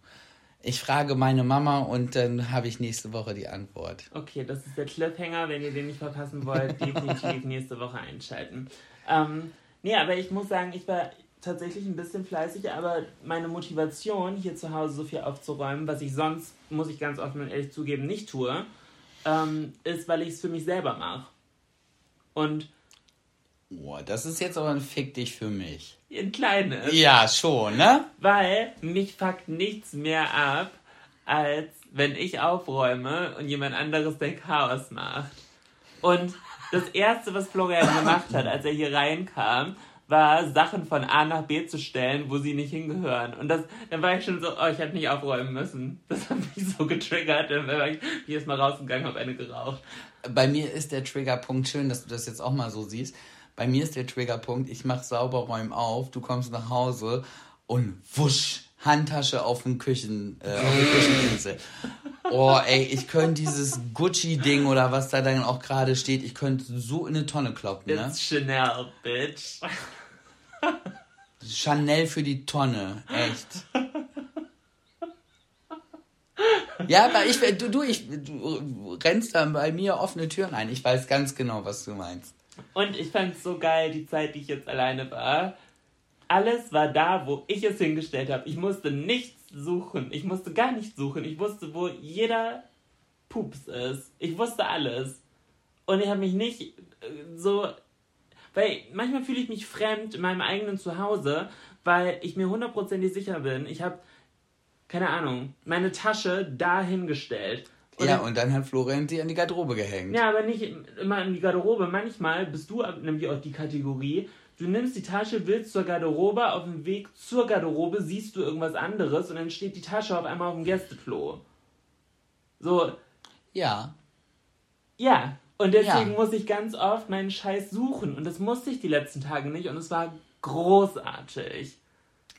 Ich frage meine Mama und dann habe ich nächste Woche die Antwort. Okay, das ist der Cliffhanger. Wenn ihr den nicht verpassen wollt, definitiv <laughs> nächste Woche einschalten. Ähm, nee, aber ich muss sagen, ich war tatsächlich ein bisschen fleißig, aber meine Motivation, hier zu Hause so viel aufzuräumen, was ich sonst, muss ich ganz offen und ehrlich zugeben, nicht tue, ähm, ist, weil ich es für mich selber mache. Und Boah, das ist jetzt aber ein Fick dich für mich. ein kleines. Ja, schon, ne? Weil mich fuckt nichts mehr ab, als wenn ich aufräume und jemand anderes den Chaos macht. Und das Erste, was Florian gemacht hat, als er hier reinkam, war, Sachen von A nach B zu stellen, wo sie nicht hingehören. Und das, dann war ich schon so, oh, ich hätte nicht aufräumen müssen. Das hat mich so getriggert. Dann war ich erstmal rausgegangen, habe eine geraucht. Bei mir ist der Triggerpunkt, schön, dass du das jetzt auch mal so siehst. Bei mir ist der Triggerpunkt, ich mache sauber, räum auf, du kommst nach Hause und wusch, Handtasche auf dem Küchen, äh, auf der Kücheninsel. Oh, ey, ich könnte dieses Gucci-Ding oder was da dann auch gerade steht, ich könnte so in eine Tonne kloppen, ne? It's Chanel, bitch. Chanel für die Tonne, echt. Ja, aber ich, du, du, ich, du rennst dann bei mir offene Türen ein. Ich weiß ganz genau, was du meinst. Und ich fand es so geil, die Zeit, die ich jetzt alleine war. Alles war da, wo ich es hingestellt habe. Ich musste nichts suchen. Ich musste gar nichts suchen. Ich wusste, wo jeder Pups ist. Ich wusste alles. Und ich habe mich nicht äh, so. Weil manchmal fühle ich mich fremd in meinem eigenen Zuhause, weil ich mir hundertprozentig sicher bin. Ich habe, keine Ahnung, meine Tasche dahingestellt. Und ja, und dann hat Florian sie an die Garderobe gehängt. Ja, aber nicht immer in die Garderobe. Manchmal bist du nämlich auch die Kategorie, du nimmst die Tasche, willst zur Garderobe, auf dem Weg zur Garderobe siehst du irgendwas anderes und dann steht die Tasche auf einmal auf dem Gästeklo. So. Ja. Ja. Und deswegen ja. muss ich ganz oft meinen Scheiß suchen. Und das musste ich die letzten Tage nicht. Und es war großartig.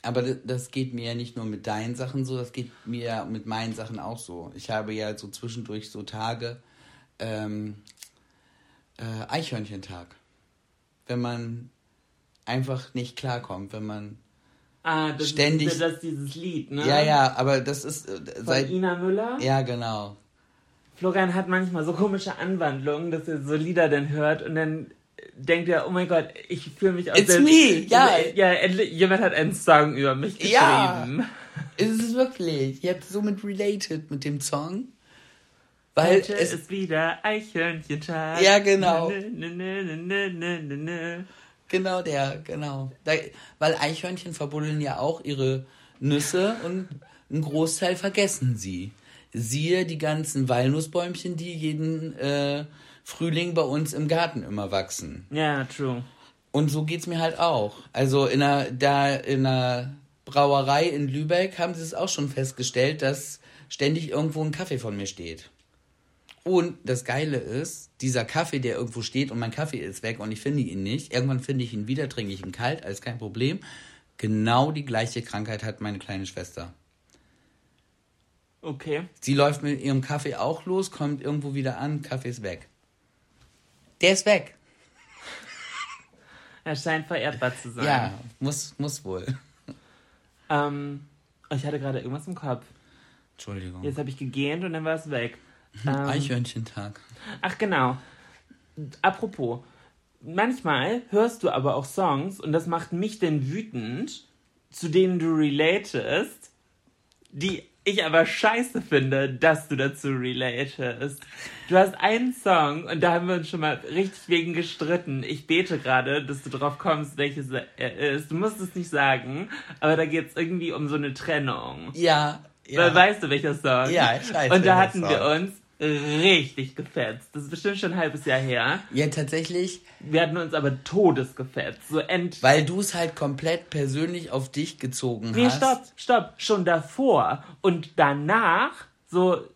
Aber das geht mir ja nicht nur mit deinen Sachen so, das geht mir mit meinen Sachen auch so. Ich habe ja so zwischendurch so Tage, ähm, äh, Eichhörnchentag. Wenn man einfach nicht klarkommt, wenn man ah, das ständig. Ist, das ist dieses Lied, ne? Ja, ja, aber das ist äh, Von seit. Ina Müller? Ja, genau. Florian hat manchmal so komische Anwandlungen, dass er so Lieder dann hört und dann denkt er, oh mein Gott, ich fühle mich aus It's der, me, ja. Ja, jemand hat einen Song über mich geschrieben. <laughs> Ja, ist es wirklich. Ihr habt somit related mit dem Song. Weil Heute es ist wieder Eichhörnchentag. Ja, genau. Nö, nö, nö, genau der, genau. Da, weil Eichhörnchen verbuddeln ja auch ihre Nüsse und einen Großteil vergessen sie. Siehe die ganzen Walnussbäumchen, die jeden äh, Frühling bei uns im Garten immer wachsen. Ja, true. Und so geht's mir halt auch. Also in einer, da in einer Brauerei in Lübeck haben sie es auch schon festgestellt, dass ständig irgendwo ein Kaffee von mir steht. Und das Geile ist, dieser Kaffee, der irgendwo steht und mein Kaffee ist weg und ich finde ihn nicht, irgendwann finde ich ihn wieder, trinke ich ihn kalt, alles kein Problem. Genau die gleiche Krankheit hat meine kleine Schwester. Okay. Sie läuft mit ihrem Kaffee auch los, kommt irgendwo wieder an, Kaffee ist weg. Der ist weg. <laughs> Er scheint vererbbar zu sein. Ja, muss, muss wohl. Ähm, ich hatte gerade irgendwas im Kopf. Entschuldigung. Jetzt habe ich gegähnt und dann war es weg. Ähm, Eichhörnchentag. Ach genau. Apropos, manchmal hörst du aber auch Songs und das macht mich denn wütend, zu denen du relatest, die ich aber scheiße finde, dass du dazu relatest. Du hast einen Song und da haben wir uns schon mal richtig wegen gestritten. Ich bete gerade, dass du drauf kommst, welches er ist. Du musst es nicht sagen, aber da geht es irgendwie um so eine Trennung. Ja. Ja. Weißt du, welcher Song? Ja, ich weiß. Und da hatten wir uns richtig gefetzt. Das ist bestimmt schon ein halbes Jahr her. Ja, tatsächlich. Wir hatten uns aber todesgefetzt. So end Weil du es halt komplett persönlich auf dich gezogen nee, hast. Nee, stopp, stopp. Schon davor. Und danach, so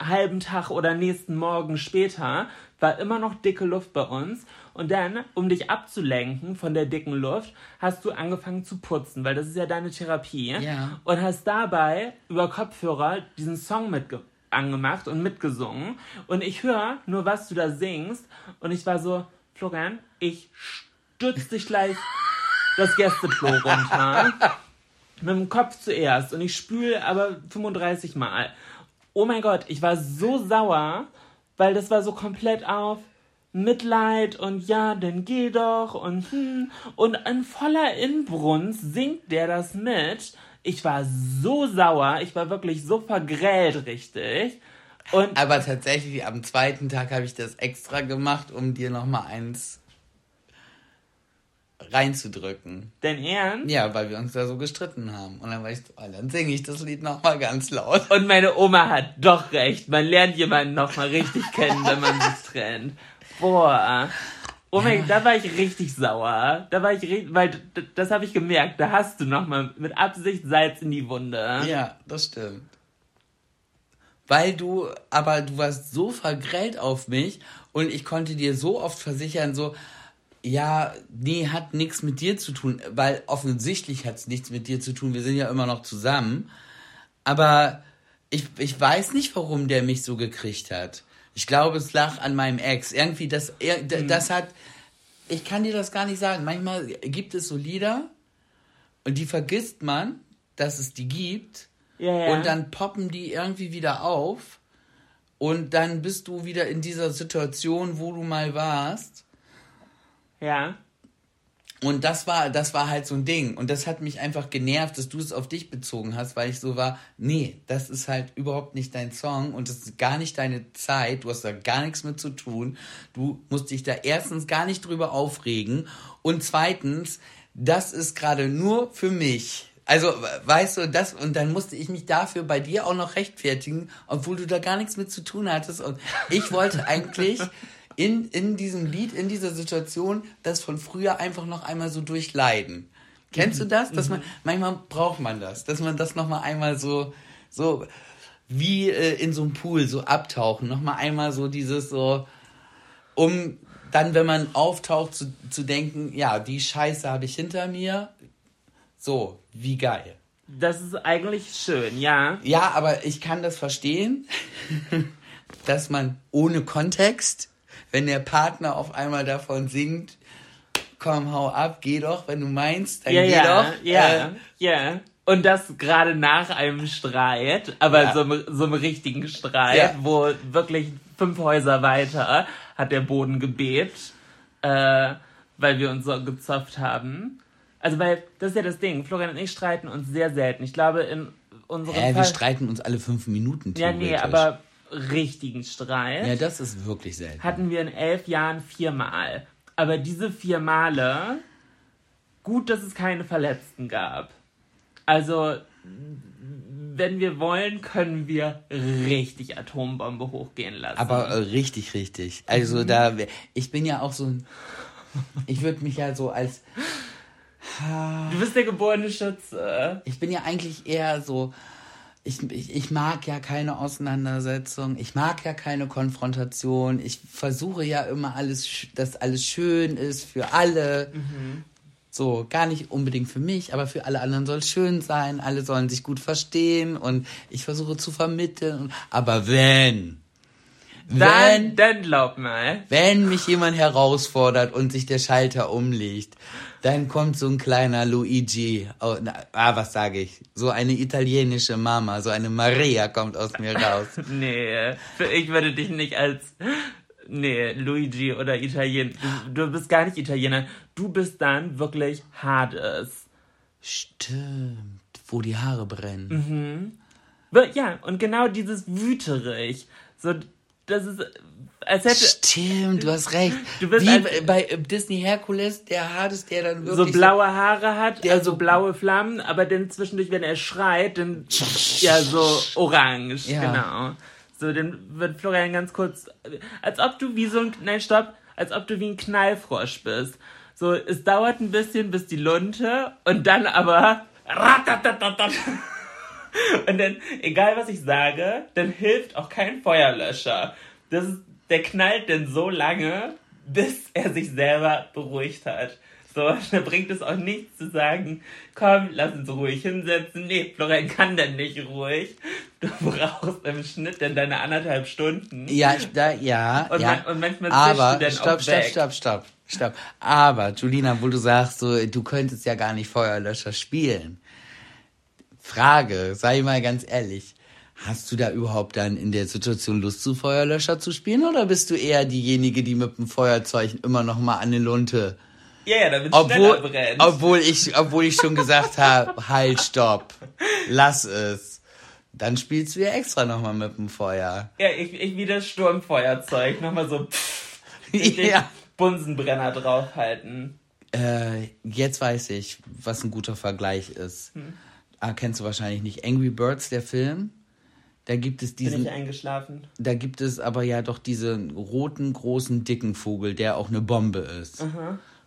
halben Tag oder nächsten Morgen später, war immer noch dicke Luft bei uns. Und dann, um dich abzulenken von der dicken Luft, hast du angefangen zu putzen, weil das ist ja deine Therapie. Ja. Und hast dabei über Kopfhörer diesen Song mitgebracht angemacht und mitgesungen. Und ich höre nur, was du da singst. Und ich war so, Florian, ich stürz dich gleich das Gästeklo runter. <laughs> Mit dem Kopf zuerst. Und ich spüle aber 35 Mal. Oh mein Gott, ich war so sauer, weil das war so komplett auf Mitleid und ja, dann geh doch und hm. Und in voller Inbrunst singt der das mit. Ich war so sauer, ich war wirklich so vergrellt, richtig. Und Aber tatsächlich, am zweiten Tag habe ich das extra gemacht, um dir nochmal eins reinzudrücken. Denn Ernst? Ja, weil wir uns da so gestritten haben. Und dann war ich so, oh, dann singe ich das Lied nochmal ganz laut. Und meine Oma hat doch recht. Man lernt jemanden nochmal richtig kennen, wenn man sich trennt. Boah. Oh mein, da war ich richtig sauer. Da war ich richtig, weil das habe ich gemerkt. Da hast du nochmal mit Absicht Salz in die Wunde. Ja, das stimmt. Weil du, aber du warst so vergrellt auf mich und ich konnte dir so oft versichern, so, ja, nee, hat nichts mit dir zu tun, weil offensichtlich hat es nichts mit dir zu tun. Wir sind ja immer noch zusammen. Aber ich, ich weiß nicht, warum der mich so gekriegt hat. Ich glaube, es lag an meinem Ex. Irgendwie, das, mhm. das hat, ich kann dir das gar nicht sagen. Manchmal gibt es so Lieder und die vergisst man, dass es die gibt. Ja, ja. Und dann poppen die irgendwie wieder auf. Und dann bist du wieder in dieser Situation, wo du mal warst. Ja. Und das war, das war halt so ein Ding. Und das hat mich einfach genervt, dass du es auf dich bezogen hast, weil ich so war, nee, das ist halt überhaupt nicht dein Song und das ist gar nicht deine Zeit. Du hast da gar nichts mit zu tun. Du musst dich da erstens gar nicht drüber aufregen. Und zweitens, das ist gerade nur für mich. Also, weißt du, das, und dann musste ich mich dafür bei dir auch noch rechtfertigen, obwohl du da gar nichts mit zu tun hattest. Und ich wollte eigentlich in, in diesem Lied, in dieser Situation, das von früher einfach noch einmal so durchleiden. Kennst du das? Dass man, manchmal braucht man das, dass man das nochmal einmal so, so, wie äh, in so einem Pool, so abtauchen, nochmal einmal so dieses so, um dann, wenn man auftaucht, zu, zu denken, ja, die Scheiße habe ich hinter mir. So, wie geil. Das ist eigentlich schön, ja. Ja, aber ich kann das verstehen, <laughs> dass man ohne Kontext, wenn der Partner auf einmal davon singt, komm, hau ab, geh doch, wenn du meinst, dann Ja, geh ja, doch. ja, Äh, ja. Und das gerade nach einem Streit, aber Ja. so, einem- so einem richtigen Streit, Ja. wo wirklich fünf Häuser weiter hat der Boden gebebt, äh, weil wir uns so gezopft haben. Also, weil, das ist ja das Ding, Florian und ich streiten uns sehr selten. Ich glaube, in unserem Hä, wir Fall... streiten uns alle fünf Minuten ja, nee, theoretisch. aber richtigen Streit Ja, das ist wirklich selten. hatten wir in elf Jahren viermal. Aber diese vier Male, gut, dass es keine Verletzten gab. Also, wenn wir wollen, können wir richtig Atombombe hochgehen lassen. Aber äh, richtig, richtig. Also da, wär- ich bin ja auch so ein, ich würde mich ja so als, du bist der geborene Schütze. ich bin ja eigentlich eher so, ich, ich, ich mag ja keine Auseinandersetzung, ich mag ja keine Konfrontation, ich versuche ja immer alles, dass alles schön ist für alle. So, gar nicht unbedingt für mich, aber für alle anderen soll es schön sein, alle sollen sich gut verstehen und ich versuche zu vermitteln. Aber wenn, Dann, dann glaub mal. Wenn mich jemand herausfordert und sich der Schalter umlegt, dann kommt so ein kleiner Luigi. Oh, na, ah, was sage ich? So eine italienische Mama, so eine Maria kommt aus mir raus. <laughs> Nee, für- ich würde dich nicht als. Nee, Luigi oder Italiener. Du, du bist gar nicht Italiener. Du bist dann wirklich Hades. Stimmt, wo die Haare brennen. Wir- Ja, und genau dieses wüterig. So, das ist, als hätte Stimmt, du hast recht. Du bist Wie ein- bei- äh, Disney Herkules, der Hades, der dann so wirklich blaue Haare hat, Der also so- blaue Flammen, aber dann zwischendurch, wenn er schreit, dann <laughs> ja so orange, Ja. genau. So, dann wird Florian ganz kurz, als ob du wie so ein, nein, stopp, als ob du wie ein Knallfrosch bist. So, es dauert ein bisschen bis die Lunte und dann aber. <laughs> Und dann, egal was ich sage, dann hilft auch kein Feuerlöscher. Das ist, der knallt dann so lange, bis er sich selber beruhigt hat. So, <laughs> da bringt es auch nichts zu sagen, komm, lass uns ruhig hinsetzen. Nee, Florian kann dann nicht ruhig. Du <laughs> brauchst im Schnitt dann deine anderthalb Stunden. Ja, ich, da, ja, Und ja. man- und manchmal Aber, du dann stopp, auch stopp, weg. stopp, stopp, stopp. Aber, Julina, wo du sagst, so, du könntest ja gar nicht Feuerlöscher spielen. Frage, sei mal ganz ehrlich. Hast du da überhaupt dann in der Situation Lust, zu Feuerlöscher zu spielen? Oder bist du eher diejenige, die mit dem Feuerzeug immer noch mal an die Lunte? Ja, ja, damit es schneller Obwohl, brennt. obwohl, ich, obwohl ich schon gesagt habe, halt, stopp, lass es. Dann spielst du ja extra noch mal mit dem Feuer. ja, ich, ich wie das Sturmfeuerzeug. Nochmal so pff, <laughs> Ja. Bunsenbrenner draufhalten. Äh, jetzt weiß ich, was ein guter Vergleich ist. Ah, kennst du wahrscheinlich nicht. Angry Birds, der Film. Da gibt es Bin diesen, ich eingeschlafen? da gibt es aber ja doch diesen roten, großen, dicken Vogel, der auch eine Bombe ist.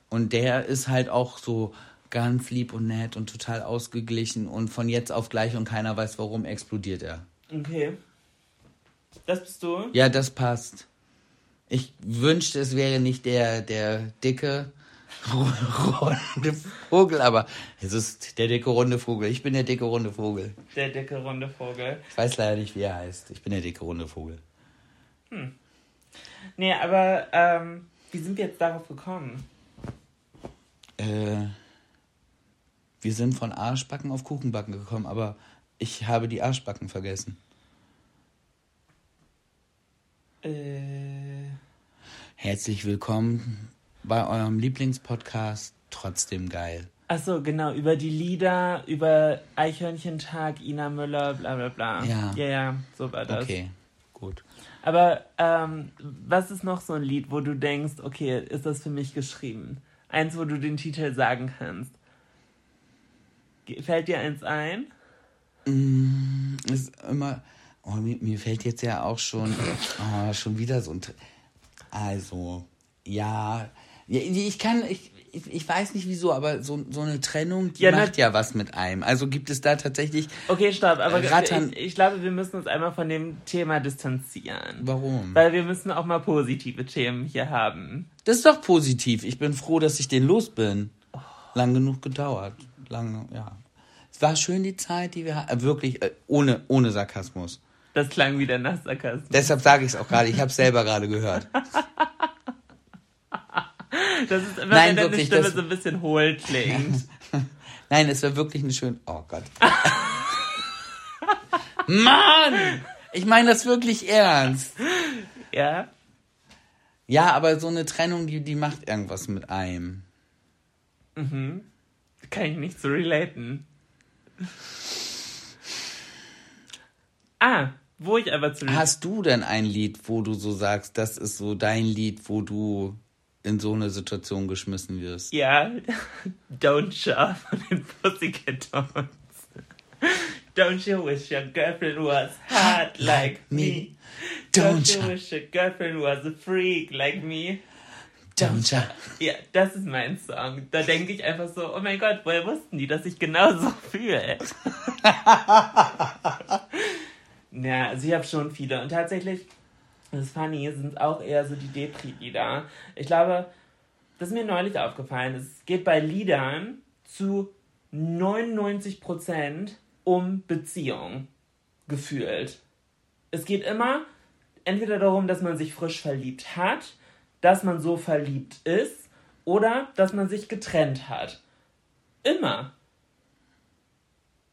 Und der ist halt auch so ganz lieb und nett und total ausgeglichen und von jetzt auf gleich und keiner weiß warum explodiert er. Okay. Das bist du? Ja, das passt. Ich wünschte, es wäre nicht der, der dicke, runde Vogel, aber es ist der dicke, runde Vogel. Ich bin der dicke, runde Vogel. Der dicke, runde Vogel. Ich weiß leider nicht, wie er heißt. Ich bin der dicke, runde Vogel. Nee, aber ähm, wie sind wir jetzt darauf gekommen? Äh, wir sind von Arschbacken auf Kuchenbacken gekommen, aber ich habe die Arschbacken vergessen. Äh, Herzlich willkommen bei eurem Lieblingspodcast trotzdem geil. Achso, genau, über die Lieder, über Eichhörnchentag, Ina Müller, bla bla bla. Ja. Ja, ja, so war das. Okay, gut. Aber ähm, was ist noch so ein Lied, wo du denkst, okay, ist das für mich geschrieben? Eins, wo du den Titel sagen kannst. Fällt dir eins ein? ist immer. Oh, mir, mir fällt jetzt ja auch schon, oh, schon wieder so ein. Also, ja. Ja ich kann, ich, ich, weiß nicht wieso, aber so, so eine Trennung, die Ja, macht ja was mit einem. Also gibt es da tatsächlich. Okay, stopp, aber Rattern- ich, ich glaube, wir müssen uns einmal von dem Thema distanzieren. Warum? Weil wir müssen auch mal positive Themen hier haben. Das ist doch positiv. Ich bin froh, dass ich den los bin. Lang genug gedauert. Lang, ja. Es war schön die Zeit, die wir hatten. Wirklich, äh, ohne, ohne Sarkasmus. Das klang wieder nach Sarkasmus. Deshalb sage ich es auch gerade. Ich habe es selber gerade gehört. <laughs> Das ist immer, Nein, wenn deine Stimme das- so ein bisschen hohl klingt. <laughs> Nein, es war wirklich eine schöne. Oh Gott. <laughs> Mann! Ich meine das wirklich ernst. ja? Ja, aber so eine Trennung, die, die macht irgendwas mit einem. Kann ich nicht so relaten. Ah, wo ich aber zu Hast du denn ein Lied, wo du so sagst, das ist so dein Lied, wo du in so eine Situation geschmissen wirst? Ja, <laughs> Don't Show von den Pussycat Dolls. Don't you wish your girlfriend was hot like me? Don't you you, wish your girlfriend was a freak like me? don't you. Ja, das ist mein Song. Da denke ich einfach so, oh mein Gott, woher wussten die, dass ich genauso fühle? <laughs> ja, also ich habe schon viele. Und tatsächlich, das funny, sind auch eher so die Depri-Lieder. Ich glaube, das ist mir neulich aufgefallen. Es geht bei Liedern zu 99% um Beziehung. Gefühlt. Es geht immer entweder darum, dass man sich frisch verliebt hat, dass man so verliebt ist oder dass man sich getrennt hat. Immer.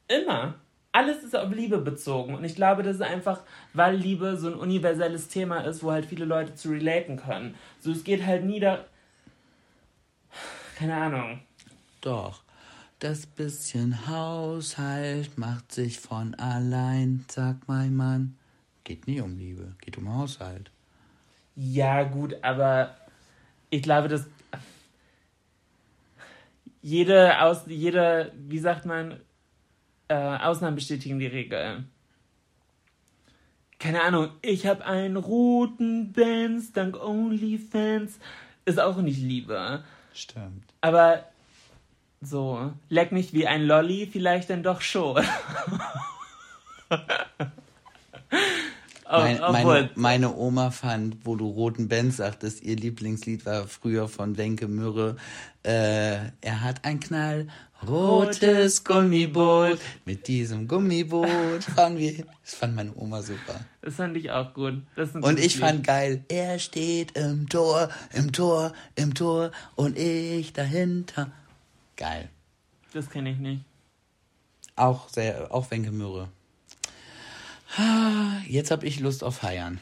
Immer. Alles ist auf Liebe bezogen. Und ich glaube, das ist einfach, weil Liebe so ein universelles Thema ist, wo halt viele Leute zu relaten können. So, es geht halt nie da. Keine Ahnung. Doch. Das bisschen Haushalt macht sich von allein, sagt mein Mann. Geht nie um Liebe, geht um Haushalt. Ja, gut, aber ich glaube, dass jede aus jede, wie sagt man, äh, Ausnahmen bestätigen die Regel. Keine Ahnung, ich habe einen roten Benz dank OnlyFans. Ist auch nicht Liebe. Stimmt. Aber so, leck mich wie ein Lolly, vielleicht dann doch schon. <laughs> Mein, meine, meine Oma fand, wo du Roten Benz sagtest, ihr Lieblingslied war früher von Wenke Mürre. Äh, er hat ein Knall rotes Gummiboot. Mit diesem Gummiboot <laughs> fahren wir hin. Das fand meine Oma super. Das fand ich auch gut. Und ich Lied. fand geil, er steht im Tor, im Tor, im Tor und ich dahinter. Geil. Das kenne ich nicht. Auch sehr, auch Wenke Jetzt habe ich Lust auf Feiern.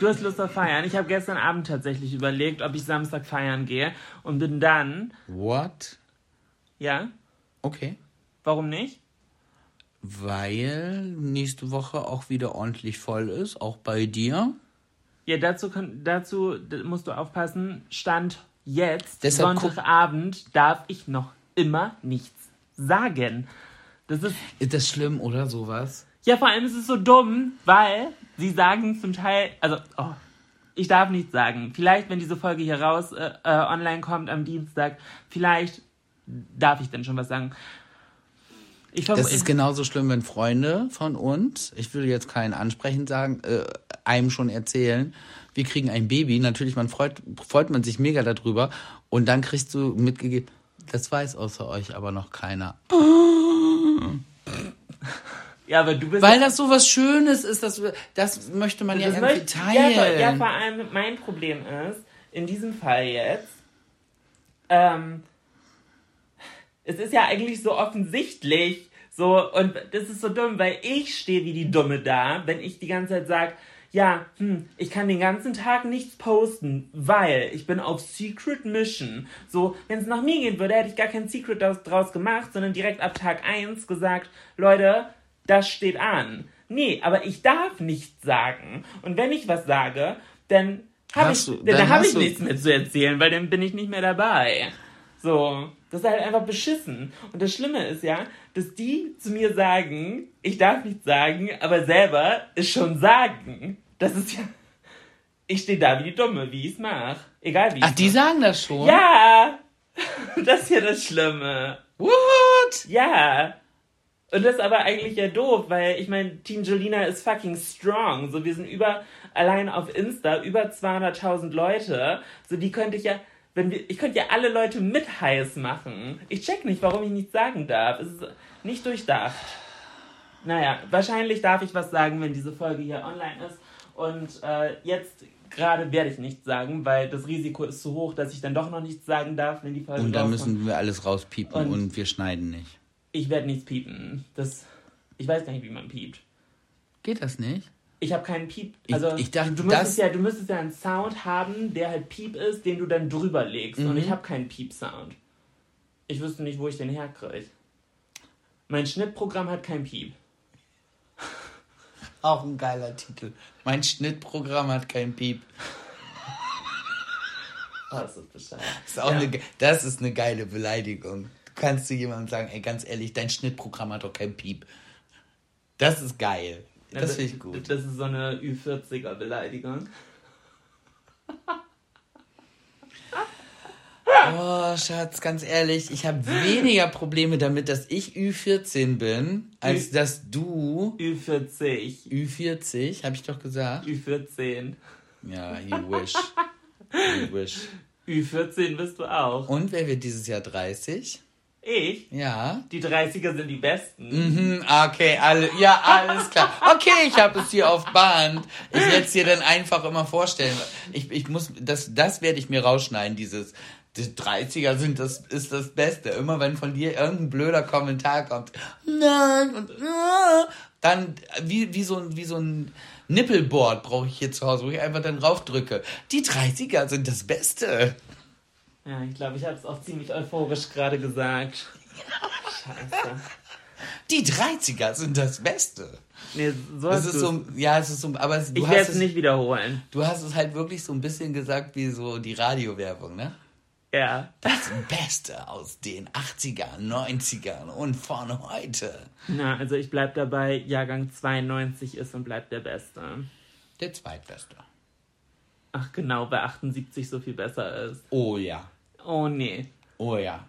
Du hast Lust auf Feiern. Ich habe gestern Abend tatsächlich überlegt, ob ich Samstag feiern gehe und bin dann, What? ja, Okay. warum nicht? Weil nächste Woche auch wieder ordentlich voll ist, auch bei dir. Ja, dazu, kann, dazu musst du aufpassen. Stand jetzt, Deshalb Sonntagabend, darf ich noch immer nichts sagen. Das ist, Ist das schlimm oder sowas? ja, vor allem ist es so dumm, weil sie sagen zum Teil, also, oh, ich darf nichts sagen. Vielleicht, wenn diese Folge hier raus äh, äh, online kommt am Dienstag, vielleicht darf ich dann schon was sagen. Ich verm- Das ist genauso schlimm, wenn Freunde von uns, ich will jetzt keinen ansprechend sagen, äh, einem schon erzählen, wir kriegen ein Baby. Natürlich, man freut, freut man sich mega darüber. Und dann kriegst du mitgegeben, das weiß außer euch aber noch keiner. <laughs> ja, aber du bist Weil ja, das so was Schönes ist, das, das möchte man ja Das irgendwie möchte- teilen. Ja, ja, vor allem mein Problem ist, in diesem Fall jetzt, ähm, es ist ja eigentlich so offensichtlich, so, und das ist so dumm, weil ich stehe wie die Dumme da, wenn ich die ganze Zeit sage, ja, hm, ich kann den ganzen Tag nichts posten, weil ich bin auf Secret Mission. So, wenn es nach mir gehen würde, hätte ich gar kein Secret draus, gemacht, sondern direkt ab Tag 1 gesagt, Leute, das steht an. Nee, aber ich darf nichts sagen. Und wenn ich was sage, dann habe ich, dann dann hab ich nichts mehr zu erzählen, weil dann bin ich nicht mehr dabei. So, das ist halt einfach beschissen. Und das Schlimme ist ja, dass die zu mir sagen, ich darf nichts sagen, aber selber es schon sagen. Das ist ja. Ich stehe da wie die Dumme, wie ich es mache. Egal wie Ach, die mach. sagen das schon? Ja! <laughs> Das ist ja das Schlimme. What? Ja. Und das ist aber eigentlich ja doof, weil ich meine, Team Jolina ist fucking strong. So, wir sind über, allein auf Insta, über 200.000 Leute. So, die könnte ich ja, wenn wir, ich könnte ja alle Leute mit heiß machen. Ich check nicht, warum ich nichts sagen darf. Es ist nicht durchdacht. Naja, wahrscheinlich darf ich was sagen, wenn diese Folge hier online ist. Und äh, jetzt gerade werde ich nichts sagen, weil das Risiko ist zu hoch, dass ich dann doch noch nichts sagen darf, wenn die Folge Und dann rauskommt. müssen wir alles rauspiepen Und- und, wir schneiden nicht. Ich werde nichts piepen. Das, ich weiß gar nicht, wie man piept. Geht das nicht? Ich habe keinen Piep. Ich- Also ich dachte, du müsstest ja, du müsstest ja einen Sound haben, der halt Piep ist, den du dann drüber legst. Und Mhm. ich habe keinen Piep-Sound. Ich wüsste nicht, wo ich den herkriege. Mein Schnittprogramm hat keinen Piep. <laughs> Auch ein geiler Titel. Mein Schnittprogramm hat kein Piep. <laughs> Das ist. Das ist, Ja. eine, das ist eine geile Beleidigung. Du kannst zu jemandem sagen, ey, ganz ehrlich, dein Schnittprogramm hat doch kein Piep. Das ist geil. Ja, Das finde ich gut. Das ist so eine Ü40er-Beleidigung. <laughs> Oh, Schatz, ganz ehrlich, ich habe weniger Probleme damit, dass ich Ü14 bin, als Ü- dass du Ü40. Ü40, habe ich doch gesagt. Ü14. Ja, you wish. You wish. Ü14 bist du auch. Und wer wird dieses Jahr 30? Ich? Ja. Die 30er sind die besten. Mhm, okay, alle, ja, alles klar. Okay, ich habe es hier auf Band. Ich werde es dir dann einfach immer vorstellen. Ich, ich muss, das, das werde ich mir rausschneiden, dieses, die 30er sind das, ist das Beste. Immer wenn von dir irgendein blöder Kommentar kommt, nein, und, äh, dann, wie, wie so ein, wie so ein Nippelboard brauche ich hier zu Hause, wo ich einfach dann raufdrücke. Die 30er sind das Beste. Ja, ich glaube, ich habe es auch ziemlich euphorisch gerade gesagt. Scheiße. Die 30er sind das Beste. Nee, so hast ist so, ja, es ist so, aber es, du Ich werde es es nicht wiederholen. Du hast es halt wirklich so ein bisschen gesagt wie so die Radiowerbung, ne? Ja. Das Beste aus den 80ern, 90ern und von heute. Na, also ich bleib dabei, Jahrgang 92 ist und bleibt der Beste. Der zweitbeste. Ach genau, bei 78 so viel besser ist. Oh ja. Oh nee. Oh ja.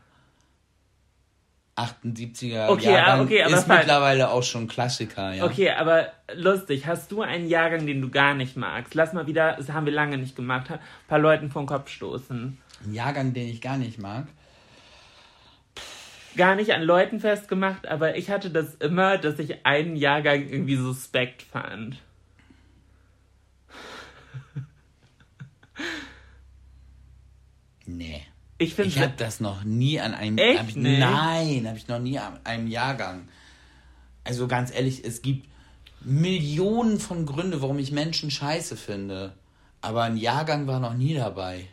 78er Okay, ja, Jahrgang okay, aber ist mittlerweile auch schon Klassiker, ja. Okay, aber lustig, hast du einen Jahrgang, den du gar nicht magst? Lass mal wieder, das haben wir lange nicht gemacht, ein paar Leuten den Kopf stoßen. Ein Jahrgang, den ich gar nicht mag. Gar nicht an Leuten festgemacht, aber ich hatte das immer, dass ich einen Jahrgang irgendwie suspekt fand. Nee. Ich Ich habe das noch nie an einem. Echt hab ich, nicht? Nein, habe ich noch nie an einem Jahrgang. Also ganz ehrlich, es gibt Millionen von Gründe, warum ich Menschen scheiße finde. Aber ein Jahrgang war noch nie dabei.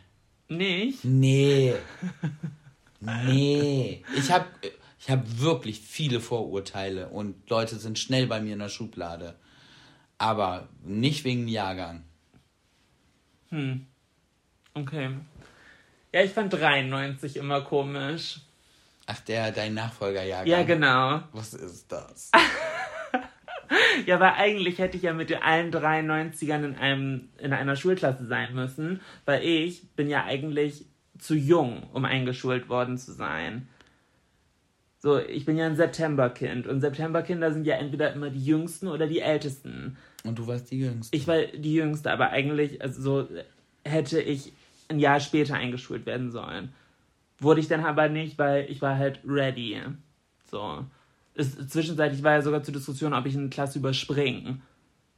nicht. Nee. <laughs> Nee. Ich habe ich hab wirklich viele Vorurteile und Leute sind schnell bei mir in der Schublade. Aber nicht wegen Jahrgang. Okay. Ja, ich fand 93 immer komisch. Ach, der, dein Nachfolgerjahrgang. Ja, genau. Was ist das? <laughs> Ja, weil eigentlich hätte ich ja mit allen 93ern in, einem, in einer Schulklasse sein müssen, weil ich bin ja eigentlich zu jung, um eingeschult worden zu sein. So, ich bin ja ein Septemberkind und Septemberkinder sind ja entweder immer die Jüngsten oder die Ältesten. Und du warst die Jüngste. Ich war die Jüngste, aber eigentlich, also so hätte ich ein Jahr später eingeschult werden sollen. Wurde ich dann aber nicht, weil ich war halt ready. So. Ist, zwischenzeitlich war ja sogar zur Diskussion, ob ich eine Klasse überspringe.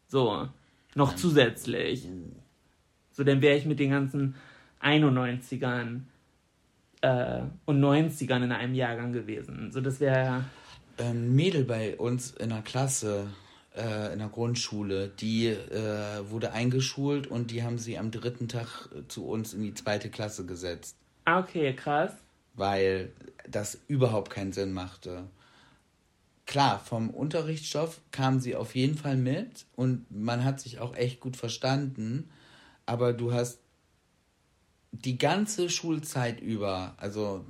So. Noch zusätzlich. So, dann wäre ich mit den ganzen 91ern äh, und 90ern in einem Jahrgang gewesen. So, das wäre ein Mädel bei uns in der Klasse, äh, in der Grundschule, die äh, wurde eingeschult und die haben sie am dritten Tag zu uns in die zweite Klasse gesetzt. Ah, okay, krass. Weil das überhaupt keinen Sinn machte. Klar, vom Unterrichtsstoff kam sie auf jeden Fall mit und man hat sich auch echt gut verstanden, aber du hast die ganze Schulzeit über, also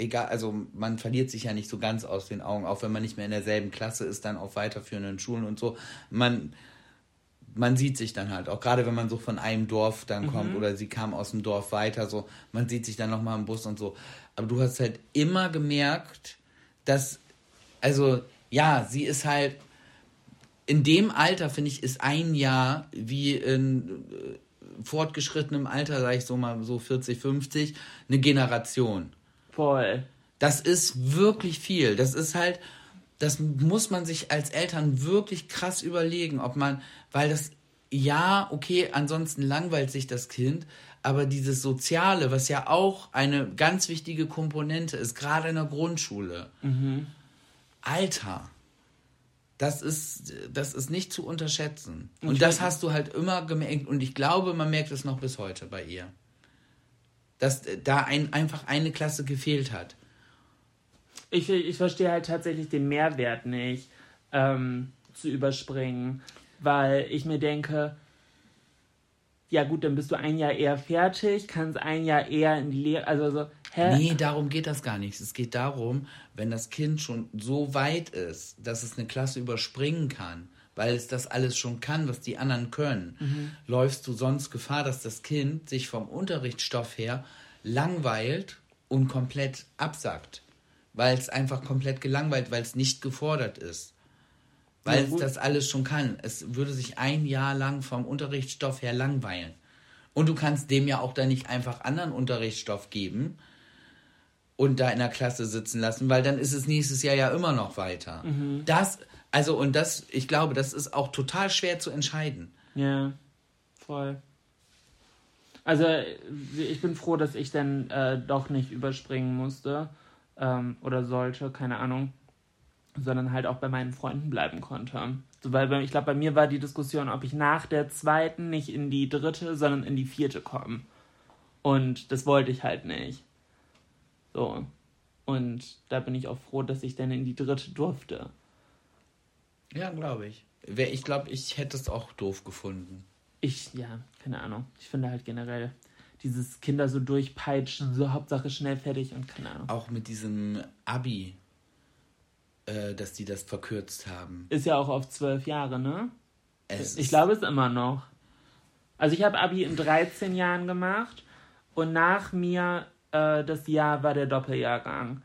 egal, also man verliert sich ja nicht so ganz aus den Augen, auch wenn man nicht mehr in derselben Klasse ist, dann auf weiterführenden Schulen und so. Man, man sieht sich dann halt, auch gerade wenn man so von einem Dorf dann mhm. kommt oder sie kam aus dem Dorf weiter, so, man sieht sich dann nochmal im Bus und so. Aber du hast halt immer gemerkt, dass, also, ja, sie ist halt, in dem Alter, finde ich, ist ein Jahr wie in äh, fortgeschrittenem Alter, sag ich so mal so 40, 50, eine Generation. Voll. Das ist wirklich viel. Das ist halt, das muss man sich als Eltern wirklich krass überlegen, ob man, weil das, ja, okay, ansonsten langweilt sich das Kind, aber dieses Soziale, was ja auch eine ganz wichtige Komponente ist, gerade in der Grundschule. Mhm. Alter, das ist, das ist nicht zu unterschätzen. Und, und das hast du halt immer gemerkt. Und ich glaube, man merkt es noch bis heute bei ihr dass da ein, einfach eine Klasse gefehlt hat. Ich, ich verstehe halt tatsächlich den Mehrwert nicht ähm, zu überspringen, weil ich mir denke, ja gut, dann bist du ein Jahr eher fertig, kannst ein Jahr eher in die Lehre, also so, hä? Nee, darum geht das gar nicht. Es geht darum, wenn das Kind schon so weit ist, dass es eine Klasse überspringen kann, weil es das alles schon kann, was die anderen können, mhm. läufst du sonst Gefahr, dass das Kind sich vom Unterrichtsstoff her langweilt und komplett absackt. Weil es einfach komplett gelangweilt, weil es nicht gefordert ist. Weil ja, es das alles schon kann. Es würde sich ein Jahr lang vom Unterrichtsstoff her langweilen. Und du kannst dem ja auch dann nicht einfach anderen Unterrichtsstoff geben und da in der Klasse sitzen lassen, weil dann ist es nächstes Jahr ja immer noch weiter. Mhm. Das, also, und das, ich glaube, das ist auch total schwer zu entscheiden. Ja, voll. Also, ich bin froh, dass ich dann äh, doch nicht überspringen musste ähm, oder sollte, keine Ahnung, sondern halt auch bei meinen Freunden bleiben konnte. So, weil ich glaube, bei mir war die Diskussion, ob ich nach der zweiten nicht in die dritte, sondern in die vierte komme. Und das wollte ich halt nicht. So. Und da bin ich auch froh, dass ich dann in die dritte durfte. Ja, glaube ich. Ich glaube, ich hätte es auch doof gefunden. Ich, ja, keine Ahnung. Ich finde halt generell dieses Kinder so durchpeitschen, so Hauptsache schnell fertig und keine Ahnung. Auch mit diesem Abi, äh, dass die das verkürzt haben. Ist ja auch auf zwölf Jahre, ne? Es ich glaube es immer noch. Also ich habe Abi in 13 Jahren gemacht und nach mir äh, das Jahr war der Doppeljahrgang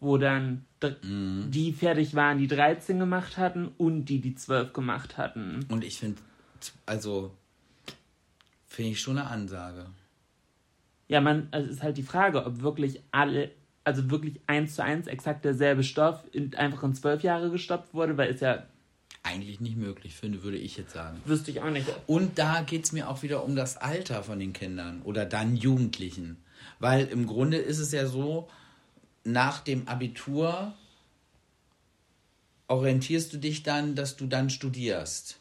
wo dann mhm. die fertig waren, die 13 gemacht hatten und die, die 12 gemacht hatten. Und ich finde, also, finde ich schon eine Ansage. Ja, man, also es ist halt die Frage, ob wirklich alle, also wirklich eins zu eins exakt derselbe Stoff in, einfach in zwölf Jahre gestoppt wurde, weil es ja eigentlich nicht möglich finde, würde ich jetzt sagen. Wüsste ich auch nicht. Und da geht es mir auch wieder um das Alter von den Kindern oder dann Jugendlichen. Weil im Grunde ist es ja so, nach dem Abitur orientierst du dich dann, dass du dann studierst.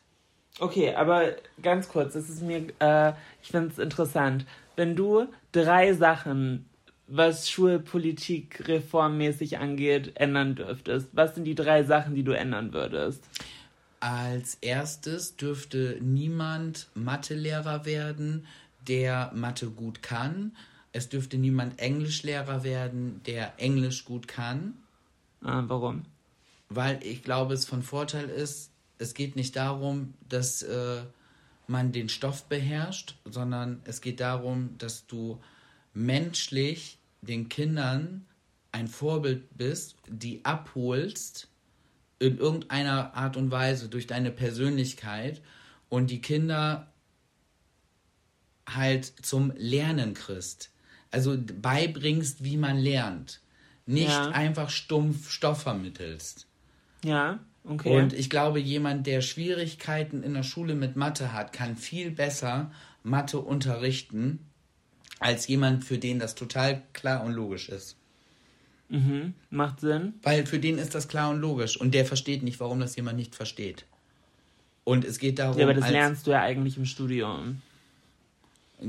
Okay, aber ganz kurz, das ist mir, äh, ich finde es interessant. Wenn du drei Sachen, was Schulpolitik reformmäßig angeht, ändern dürftest, was sind die drei Sachen, die du ändern würdest? Als erstes dürfte niemand Mathelehrer werden, der Mathe gut kann es dürfte niemand Englischlehrer werden, der Englisch gut kann. Ah, warum? Weil ich glaube, es von Vorteil ist, es geht nicht darum, dass äh, man den Stoff beherrscht, sondern es geht darum, dass du menschlich den Kindern ein Vorbild bist, die abholst in irgendeiner Art und Weise durch deine Persönlichkeit und die Kinder halt zum Lernen kriegst also beibringst, wie man lernt. Nicht ja. einfach stumpf Stoff vermittelst. Ja, okay. Und ich glaube, jemand, der Schwierigkeiten in der Schule mit Mathe hat, kann viel besser Mathe unterrichten, als jemand, für den das total klar und logisch ist. Mhm. Macht Sinn. Weil für den ist das klar und logisch. Und der versteht nicht, warum das jemand nicht versteht. Und es geht darum. Ja, aber das als, lernst du ja eigentlich im Studium.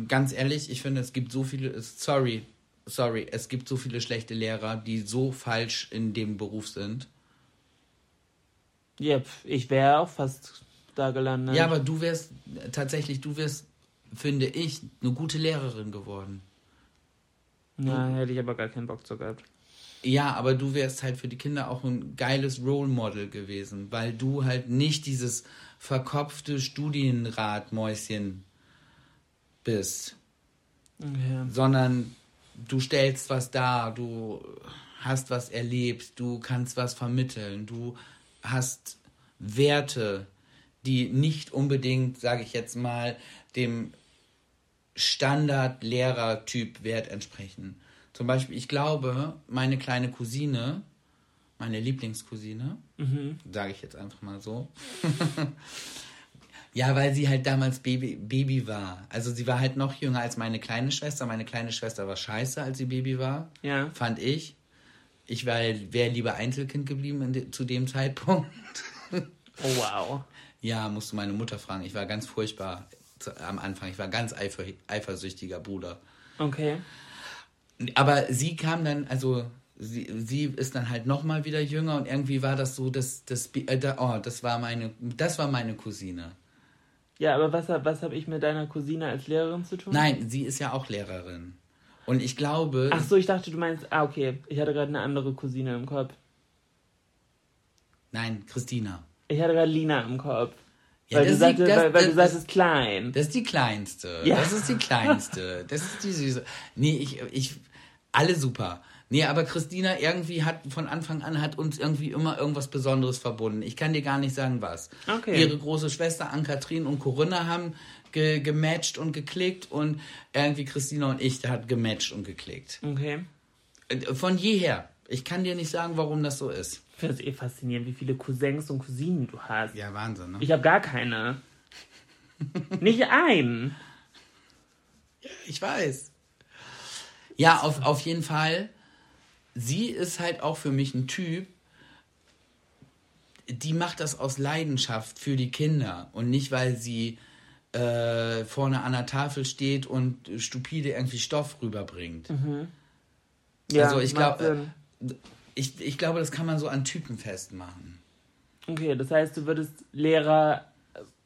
Ganz ehrlich, ich finde, es gibt so viele. Sorry, sorry, es gibt so viele schlechte Lehrer, die so falsch in dem Beruf sind. Ja, ich wäre auch fast da gelandet. Ja, aber du wärst tatsächlich, du wärst, finde ich, eine gute Lehrerin geworden. Ja, hätte ich aber gar keinen Bock zu gehabt. Ja, aber du wärst halt für die Kinder auch ein geiles Role Model gewesen, weil du halt nicht dieses verkopfte Studienratmäuschen bist, Okay. sondern du stellst was dar, du hast was erlebt, du kannst was vermitteln, du hast Werte, die nicht unbedingt, sage ich jetzt mal, dem Standard-Lehrer-Typ Wert entsprechen. Zum Beispiel, ich glaube, meine kleine Cousine, meine Lieblingscousine, sage ich jetzt einfach mal so. <laughs> ja, weil sie halt damals Baby, Baby war. Also sie war halt noch jünger als meine kleine Schwester. Meine kleine Schwester war scheiße, als sie Baby war. Ja. Fand ich. Ich wäre lieber Einzelkind geblieben de, zu dem Zeitpunkt. Oh, wow. <laughs> Ja, musst du meine Mutter fragen. Ich war ganz furchtbar am Anfang. Ich war ganz eifer, eifersüchtiger Bruder. Okay. Aber sie kam dann, also sie, sie ist dann halt noch mal wieder jünger und irgendwie war das so, dass das, äh, da, oh, das war meine, das war meine Cousine. Ja, aber was, hab- was habe ich mit deiner Cousine als Lehrerin zu tun? Nein, sie ist ja auch Lehrerin. Und ich glaube, Ach so, ich dachte, du meinst, ah, okay. Ich hatte gerade eine andere Cousine im Kopf. nein, Christina. Ich hatte gerade Lina im Kopf. Ja, weil du sagst, das- weil, weil du das- sagst, es ist klein. Das ist die kleinste. Ja. Das ist die <laughs> kleinste. Das ist die süße. Nee, ich, ich, alle super. Nee, aber Christina irgendwie hat von Anfang an hat uns irgendwie immer irgendwas Besonderes verbunden. Ich kann dir gar nicht sagen, was. Okay. Ihre große Schwester Ann-Kathrin und Corinna haben ge gematcht und geklickt und irgendwie Christina und ich hat gematcht und geklickt. Okay. Äh, Von jeher. Ich kann dir nicht sagen, warum das so ist. Ich finde es eh faszinierend, wie viele Cousins und Cousinen du hast. Ja, Wahnsinn, ne? Ich habe gar keine. Nicht einen. <laughs> Ich weiß. Ja, auf, auf jeden Fall. Sie ist halt auch für mich ein Typ, die macht das aus Leidenschaft für die Kinder und nicht, weil sie äh, vorne an der Tafel steht und stupide irgendwie Stoff rüberbringt. Ja, also ich glaube, Sinn. ich, ich glaube, das kann man so an Typen festmachen. Okay, das heißt, du würdest Lehrer äh,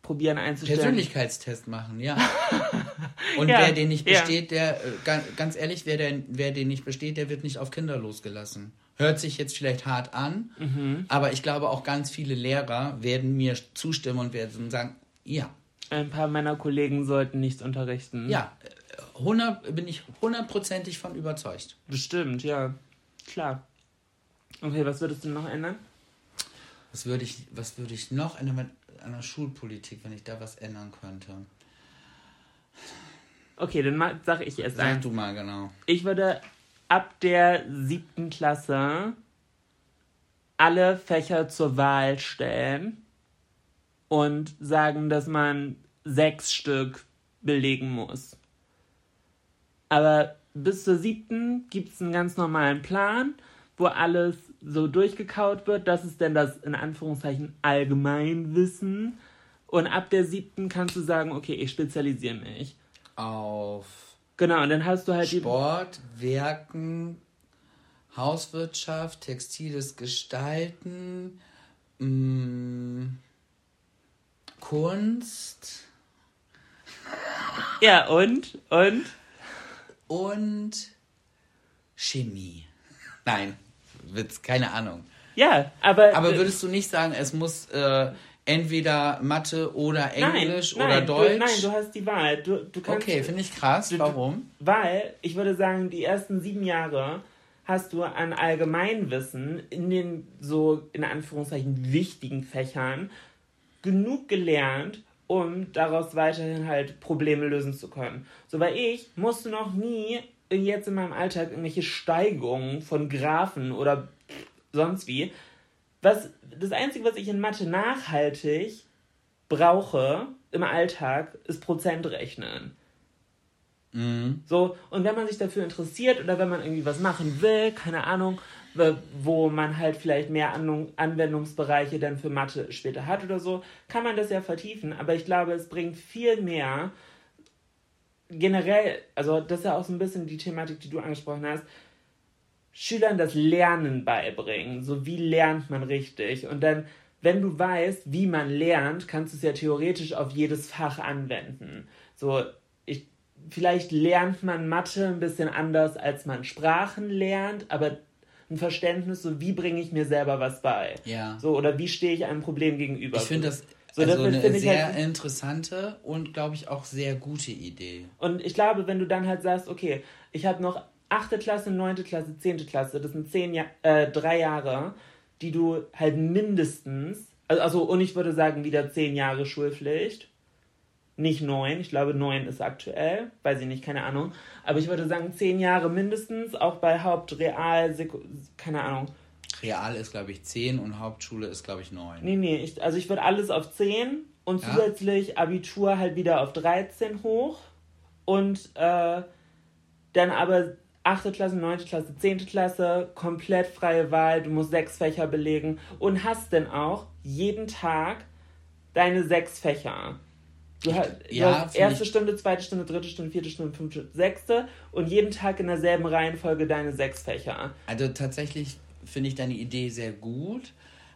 probieren einzustellen. Persönlichkeitstest machen, ja. <laughs> Und Ja, wer den nicht ja. besteht, der, äh, ga- ganz ehrlich, wer, der, wer den nicht besteht, der wird nicht auf Kinder losgelassen. Hört sich jetzt vielleicht hart an, Mhm. aber ich glaube auch ganz viele Lehrer werden mir zustimmen und werden sagen, ja, Ein paar meiner Kollegen sollten nichts unterrichten. ja, äh, 100, bin ich hundertprozentig von überzeugt. Bestimmt, ja. Klar. Okay, was würdest du noch ändern? Was würde ich, was würde ich noch ändern an der Schulpolitik, wenn ich da was ändern könnte? Okay, dann ma- sag ich erst Sag ein. du mal genau. Ich würde ab der siebten Klasse alle Fächer zur Wahl stellen und sagen, dass man sechs Stück belegen muss. Aber bis zur siebten gibt es einen ganz normalen Plan, wo alles so durchgekaut wird. Das ist denn das in Anführungszeichen Allgemeinwissen. Und ab der siebten kannst du sagen, okay, ich spezialisiere mich. Auf Genau, und dann hast du halt. Sport, Werken, Hauswirtschaft, textiles Gestalten, mh, Kunst Ja, und? Und? und Chemie. Nein, Witz, keine Ahnung. Ja, aber. Aber würdest du nicht sagen, es muss äh, entweder Mathe oder Englisch nein, oder nein, Deutsch? Du, nein, du hast die Wahl. Du, du kannst, okay, finde ich krass. Warum? Weil, ich würde sagen, die ersten sieben Jahre hast du an Allgemeinwissen in den so, in Anführungszeichen, wichtigen Fächern genug gelernt, um daraus weiterhin halt Probleme lösen zu können. So, weil ich musste noch nie jetzt in meinem Alltag irgendwelche Steigungen von Graphen oder sonst wie. Was, das Einzige, was ich in Mathe nachhaltig brauche im Alltag, ist Prozentrechnen. So, und wenn man sich dafür interessiert oder wenn man irgendwie was machen will, keine Ahnung, wo man halt vielleicht mehr Anwendungsbereiche dann für Mathe später hat oder so, kann man das ja vertiefen. Aber ich glaube, es bringt viel mehr generell, also das ist ja auch so ein bisschen die Thematik, die du angesprochen hast, Schülern das Lernen beibringen. So wie lernt man richtig? Und dann, wenn du weißt, wie man lernt, kannst du es ja theoretisch auf jedes Fach anwenden. So, ich, vielleicht lernt man Mathe ein bisschen anders, als man Sprachen lernt, aber ein Verständnis, so wie bringe ich mir selber was bei. Ja. So, oder wie stehe ich einem Problem gegenüber. Ich finde das so, also eine sehr halt, interessante und, glaube ich, auch sehr gute Idee. Und ich glaube, wenn du dann halt sagst, okay, ich habe noch 8. Klasse, 9. Klasse, 10. Klasse, das sind zehn ja äh, drei Jahre, die du halt mindestens, also, also und ich würde sagen, wieder zehn Jahre Schulpflicht, nicht neun, ich glaube neun ist aktuell, weiß ich nicht, keine Ahnung. Aber ich würde sagen zehn Jahre mindestens, auch bei Haupt, Real, keine Ahnung. Real ist, glaube ich, zehn und Hauptschule ist, glaube ich, neun. Nee, nee, ich, also ich würde alles auf zehn und ja? zusätzlich Abitur halt wieder auf 13 hoch und äh, dann aber 8. Klasse, 9. Klasse, 10. Klasse, komplett freie Wahl, du musst sechs Fächer belegen und hast dann auch jeden Tag deine sechs Fächer. Du hast, ja, du hast erste Stunde, zweite Stunde, dritte Stunde, vierte Stunde, fünfte, sechste und jeden Tag in derselben Reihenfolge deine sechs Fächer. Also tatsächlich finde ich deine Idee sehr gut.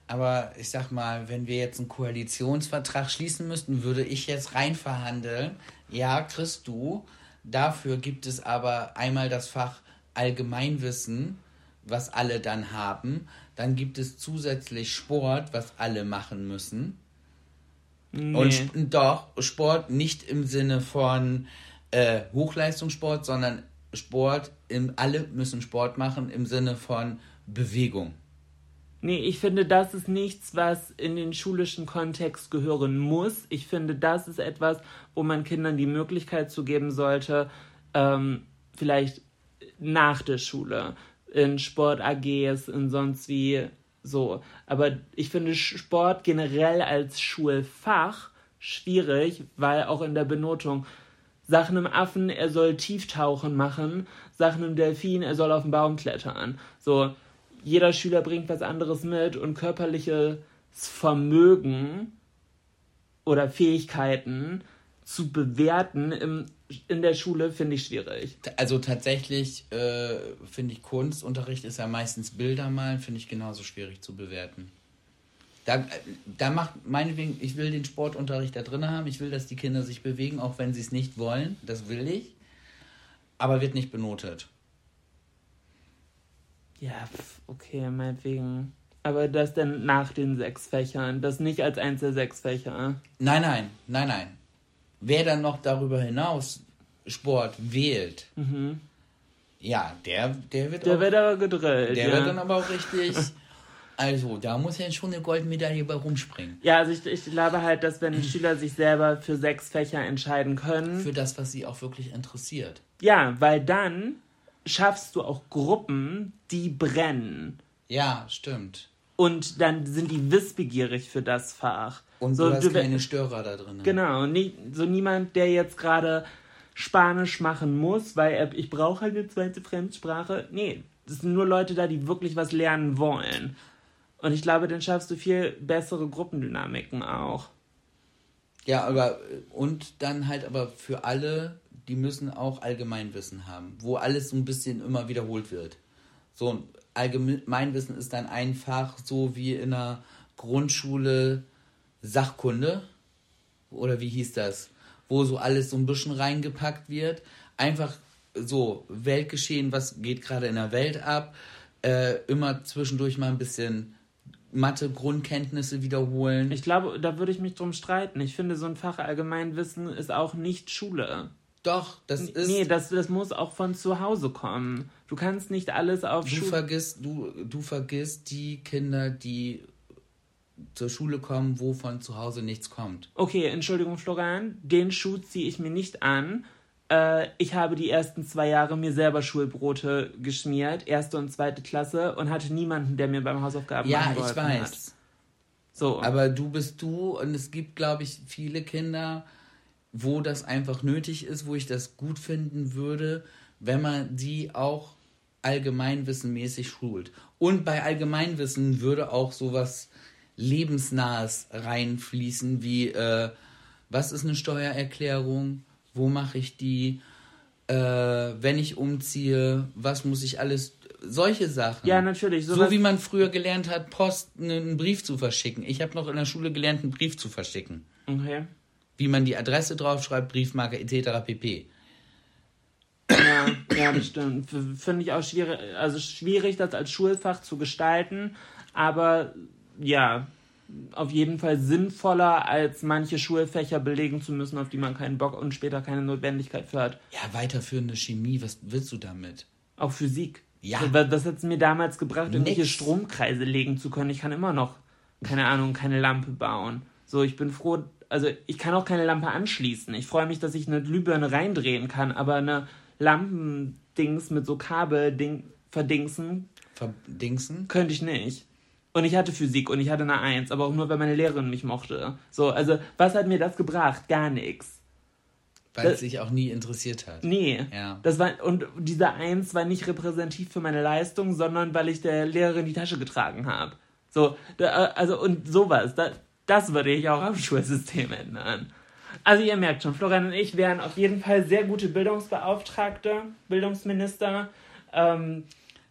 Aber ich sag mal, wenn wir jetzt einen Koalitionsvertrag schließen müssten, würde ich jetzt rein verhandeln. Ja, kriegst du. Dafür gibt es aber einmal das Fach Allgemeinwissen, was alle dann haben. Dann gibt es zusätzlich Sport, was alle machen müssen. Nee. Und doch, Sport nicht im Sinne von äh, Hochleistungssport, sondern Sport, im, alle müssen Sport machen im Sinne von Bewegung. Nee, ich finde, das ist nichts, was in den schulischen Kontext gehören muss. Ich finde, das ist etwas, wo man Kindern die Möglichkeit zu geben sollte, ähm, vielleicht nach der Schule, in Sport-AGs, in sonst wie so. Aber ich finde Sport generell als Schulfach schwierig, weil auch in der Benotung Sachen im Affen, er soll Tieftauchen machen, Sachen im Delfin, er soll auf den Baum klettern. So, jeder Schüler bringt was anderes mit und körperliches Vermögen oder Fähigkeiten zu bewerten im, in der Schule finde ich schwierig. Also tatsächlich äh, finde ich Kunstunterricht ist ja meistens Bilder malen, finde ich genauso schwierig zu bewerten. Da, da macht meinetwegen, ich will den Sportunterricht da drin haben, ich will, dass die Kinder sich bewegen, auch wenn sie es nicht wollen, das will ich, aber wird nicht benotet. Ja, okay, meinetwegen. Aber das dann nach den sechs Fächern, das nicht als eins der sechs Fächer. Nein, nein, nein, nein. Wer dann noch darüber hinaus Sport wählt, mhm. ja, der, der wird Der auch, wird aber gedrillt. Der ja. wird dann aber auch richtig. <laughs> Also, da muss ja schon eine Goldmedaille bei rumspringen. Ja, also ich, ich glaube halt, dass wenn <clears throat> Schüler sich selber für sechs Fächer entscheiden können. Für das, was sie auch wirklich interessiert. Ja, weil dann schaffst du auch Gruppen, die brennen. Ja, stimmt. Und dann sind die wissbegierig für das Fach. Und so, du hast du, keine Störer da drin. Genau, nie, so niemand, der jetzt gerade Spanisch machen muss, weil er, ich brauche halt eine zweite Fremdsprache. Nee, das sind nur Leute da, die wirklich was lernen wollen. Und ich glaube, dann schaffst du viel bessere Gruppendynamiken auch. Ja, aber und dann halt aber für alle die müssen auch Allgemeinwissen haben, wo alles so ein bisschen immer wiederholt wird. So, Allgemeinwissen ist dann einfach so wie in einer Grundschule Sachkunde oder wie hieß das, wo so alles so ein bisschen reingepackt wird. Einfach so Weltgeschehen, was geht gerade in der Welt ab, äh, immer zwischendurch mal ein bisschen Mathe-Grundkenntnisse wiederholen. Ich glaube, da würde ich mich drum streiten. Ich finde, so ein Fach Allgemeinwissen ist auch nicht Schule. Doch, das ist. Nee, das, das muss auch von zu Hause kommen. Du kannst nicht alles auf du vergisst du Du vergisst die Kinder, die zur Schule kommen, wo von zu Hause nichts kommt. Okay, Entschuldigung, Florian, den Schuh ziehe ich mir nicht an. Äh, ich habe die ersten zwei Jahre mir selber Schulbrote geschmiert, erste und zweite Klasse, und hatte niemanden, der mir beim Hausaufgaben ja, machen wollte. Ja, ich weiß. Hat. So. Aber du bist du und es gibt, glaube ich, viele Kinder, wo das einfach nötig ist, wo ich das gut finden würde, wenn man die auch allgemeinwissenmäßig schult. Und bei Allgemeinwissen würde auch sowas Lebensnahes reinfließen, wie äh, was ist eine Steuererklärung, wo mache ich die, äh, wenn ich umziehe, was muss ich alles, solche Sachen. Ja, natürlich. So wie man früher gelernt hat, Post, einen Brief zu verschicken. Ich habe noch in der Schule gelernt, einen Brief zu verschicken. Okay. Wie man die Adresse draufschreibt, Briefmarke etc. pp. Ja, ja, das stimmt. F- Finde ich auch schwierig, also schwierig, das als Schulfach zu gestalten, aber ja, auf jeden Fall sinnvoller, als manche Schulfächer belegen zu müssen, auf die man keinen Bock und später keine Notwendigkeit für hat. Ja, weiterführende Chemie, was willst du damit? Auch Physik. Ja. So, wa- Das hat es mir damals gebracht, irgendwelche Nix. Stromkreise legen zu können. Ich kann immer noch, keine Ahnung, keine Lampe bauen. So, ich bin froh, also ich kann auch keine Lampe anschließen. Ich freue mich, dass ich eine Glühbirne reindrehen kann, aber eine Lampendings mit so Kabelding verdingsen Verdingsen? könnte ich nicht. Und ich hatte Physik und ich hatte eine Eins, aber auch nur, weil meine Lehrerin mich mochte. So, also was hat mir das gebracht? Gar nichts. Weil es sich auch nie interessiert hat. Nee. Ja. Das war, und dieser Eins war nicht repräsentativ für meine Leistung, sondern weil ich der Lehrerin die Tasche getragen habe. So, da, also und sowas. Da, das würde ich auch am Schulsystem ändern. Also ihr merkt schon, Florian und ich wären auf jeden Fall sehr gute Bildungsbeauftragte, Bildungsminister. Ähm,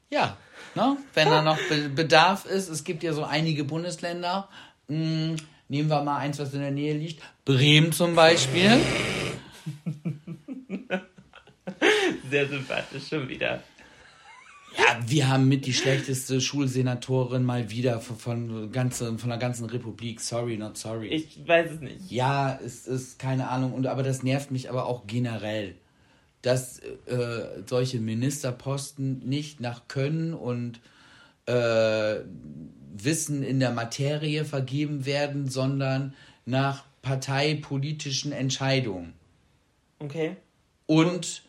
Ja, ne? wenn da noch Be Bedarf ist, es gibt ja so einige Bundesländer, mh, nehmen wir mal eins, was in der Nähe liegt, Bremen zum Beispiel. <laughs> sehr sympathisch schon wieder. Ja, wir haben mit die schlechteste Schulsenatorin mal wieder von, von, ganze, von der ganzen Republik. Sorry, not sorry. Ich weiß es nicht. ja, es ist keine Ahnung, und, aber das nervt mich aber auch generell, dass äh, solche Ministerposten nicht nach Können und äh, Wissen in der Materie vergeben werden, sondern nach parteipolitischen Entscheidungen. Okay. Und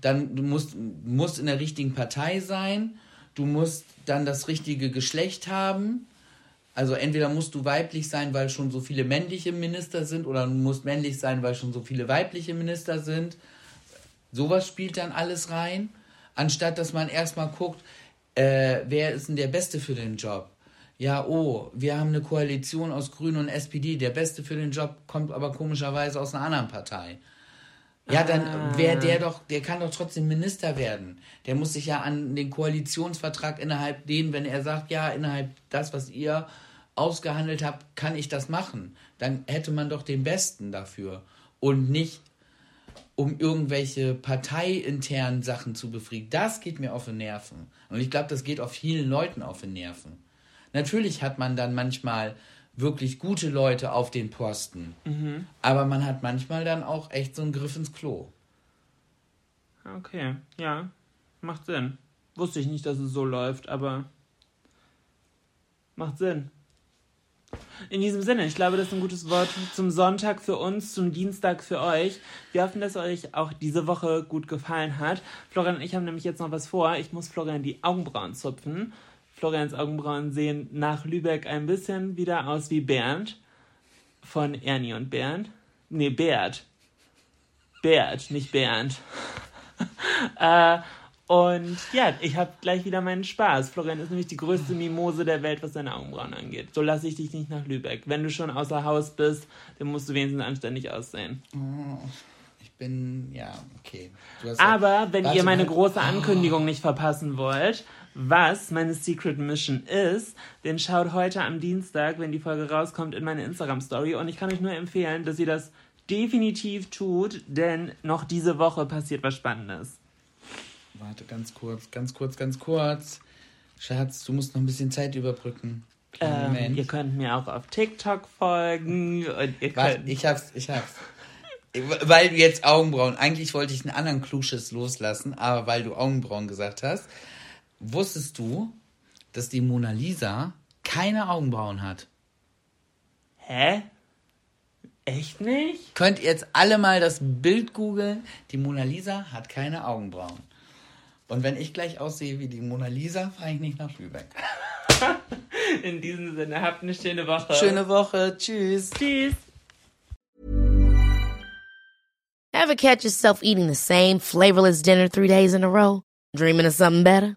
dann du musst, musst in der richtigen Partei sein, du musst dann das richtige Geschlecht haben. Also entweder musst du weiblich sein, weil schon so viele männliche Minister sind, oder du musst männlich sein, weil schon so viele weibliche Minister sind. Sowas spielt dann alles rein, anstatt dass man erstmal guckt, äh, wer ist denn der Beste für den Job? Ja, oh, wir haben eine Koalition aus Grünen und SPD. Der Beste für den Job kommt aber komischerweise aus einer anderen Partei. Ja, dann wäre der doch, der kann doch trotzdem Minister werden. Der muss sich ja an den Koalitionsvertrag innerhalb den, wenn er sagt, ja, innerhalb das, was ihr ausgehandelt habt, kann ich das machen. Dann hätte man doch den Besten dafür. Und nicht um irgendwelche parteiinternen Sachen zu befriedigen. Das geht mir auf die Nerven. Und ich glaube, das geht auch vielen Leuten auf die Nerven. Natürlich hat man dann manchmal wirklich gute Leute auf den Posten. Aber man hat manchmal dann auch echt so einen Griff ins Klo. Okay, ja. Macht Sinn. Wusste ich nicht, dass es so läuft, aber macht Sinn. In diesem Sinne, ich glaube, das ist ein gutes Wort zum Sonntag für uns, zum Dienstag für euch. Wir hoffen, dass euch auch diese Woche gut gefallen hat. Florian und ich haben nämlich jetzt noch was vor. Ich muss Florian die Augenbrauen zupfen. Florians Augenbrauen sehen nach Lübeck ein bisschen wieder aus wie Bernd von Ernie und Bernd. Nee, Bert. Bert, nicht Bernd. <laughs> äh, und ja, ich habe gleich wieder meinen Spaß. Florian ist nämlich die größte Mimose der Welt, was seine Augenbrauen angeht. So lasse ich dich nicht nach Lübeck. Wenn du schon außer Haus bist, dann musst du wenigstens anständig aussehen. Ich bin, ja, okay. Aber wenn Warte ihr meine große Ankündigung nicht verpassen wollt, was meine Secret Mission ist, dann schaut heute am Dienstag, wenn die Folge rauskommt, in meine Instagram-Story. Und ich kann euch nur empfehlen, dass ihr das definitiv tut, denn noch diese Woche passiert was Spannendes. Warte, ganz kurz, ganz kurz, ganz kurz. Schatz, du musst noch ein bisschen Zeit überbrücken. Ähm, ihr könnt mir auch auf TikTok folgen und ihr Warte, könnt. ich hab's, ich hab's. Weil du jetzt Augenbrauen, eigentlich wollte ich einen anderen Klugschiss loslassen, aber weil du Augenbrauen gesagt hast, wusstest du, dass die Mona Lisa keine Augenbrauen hat? Hä? Echt nicht? Könnt ihr jetzt alle mal das Bild googeln? Die Mona Lisa hat keine Augenbrauen. Und wenn ich gleich aussehe wie die Mona Lisa, fahre ich nicht nach Lübeck. <laughs> In diesem Sinne, habt eine schöne Woche. Schöne Woche, tschüss. Tschüss. Ever catch yourself eating the same flavorless dinner three days in a row? Dreaming of something better?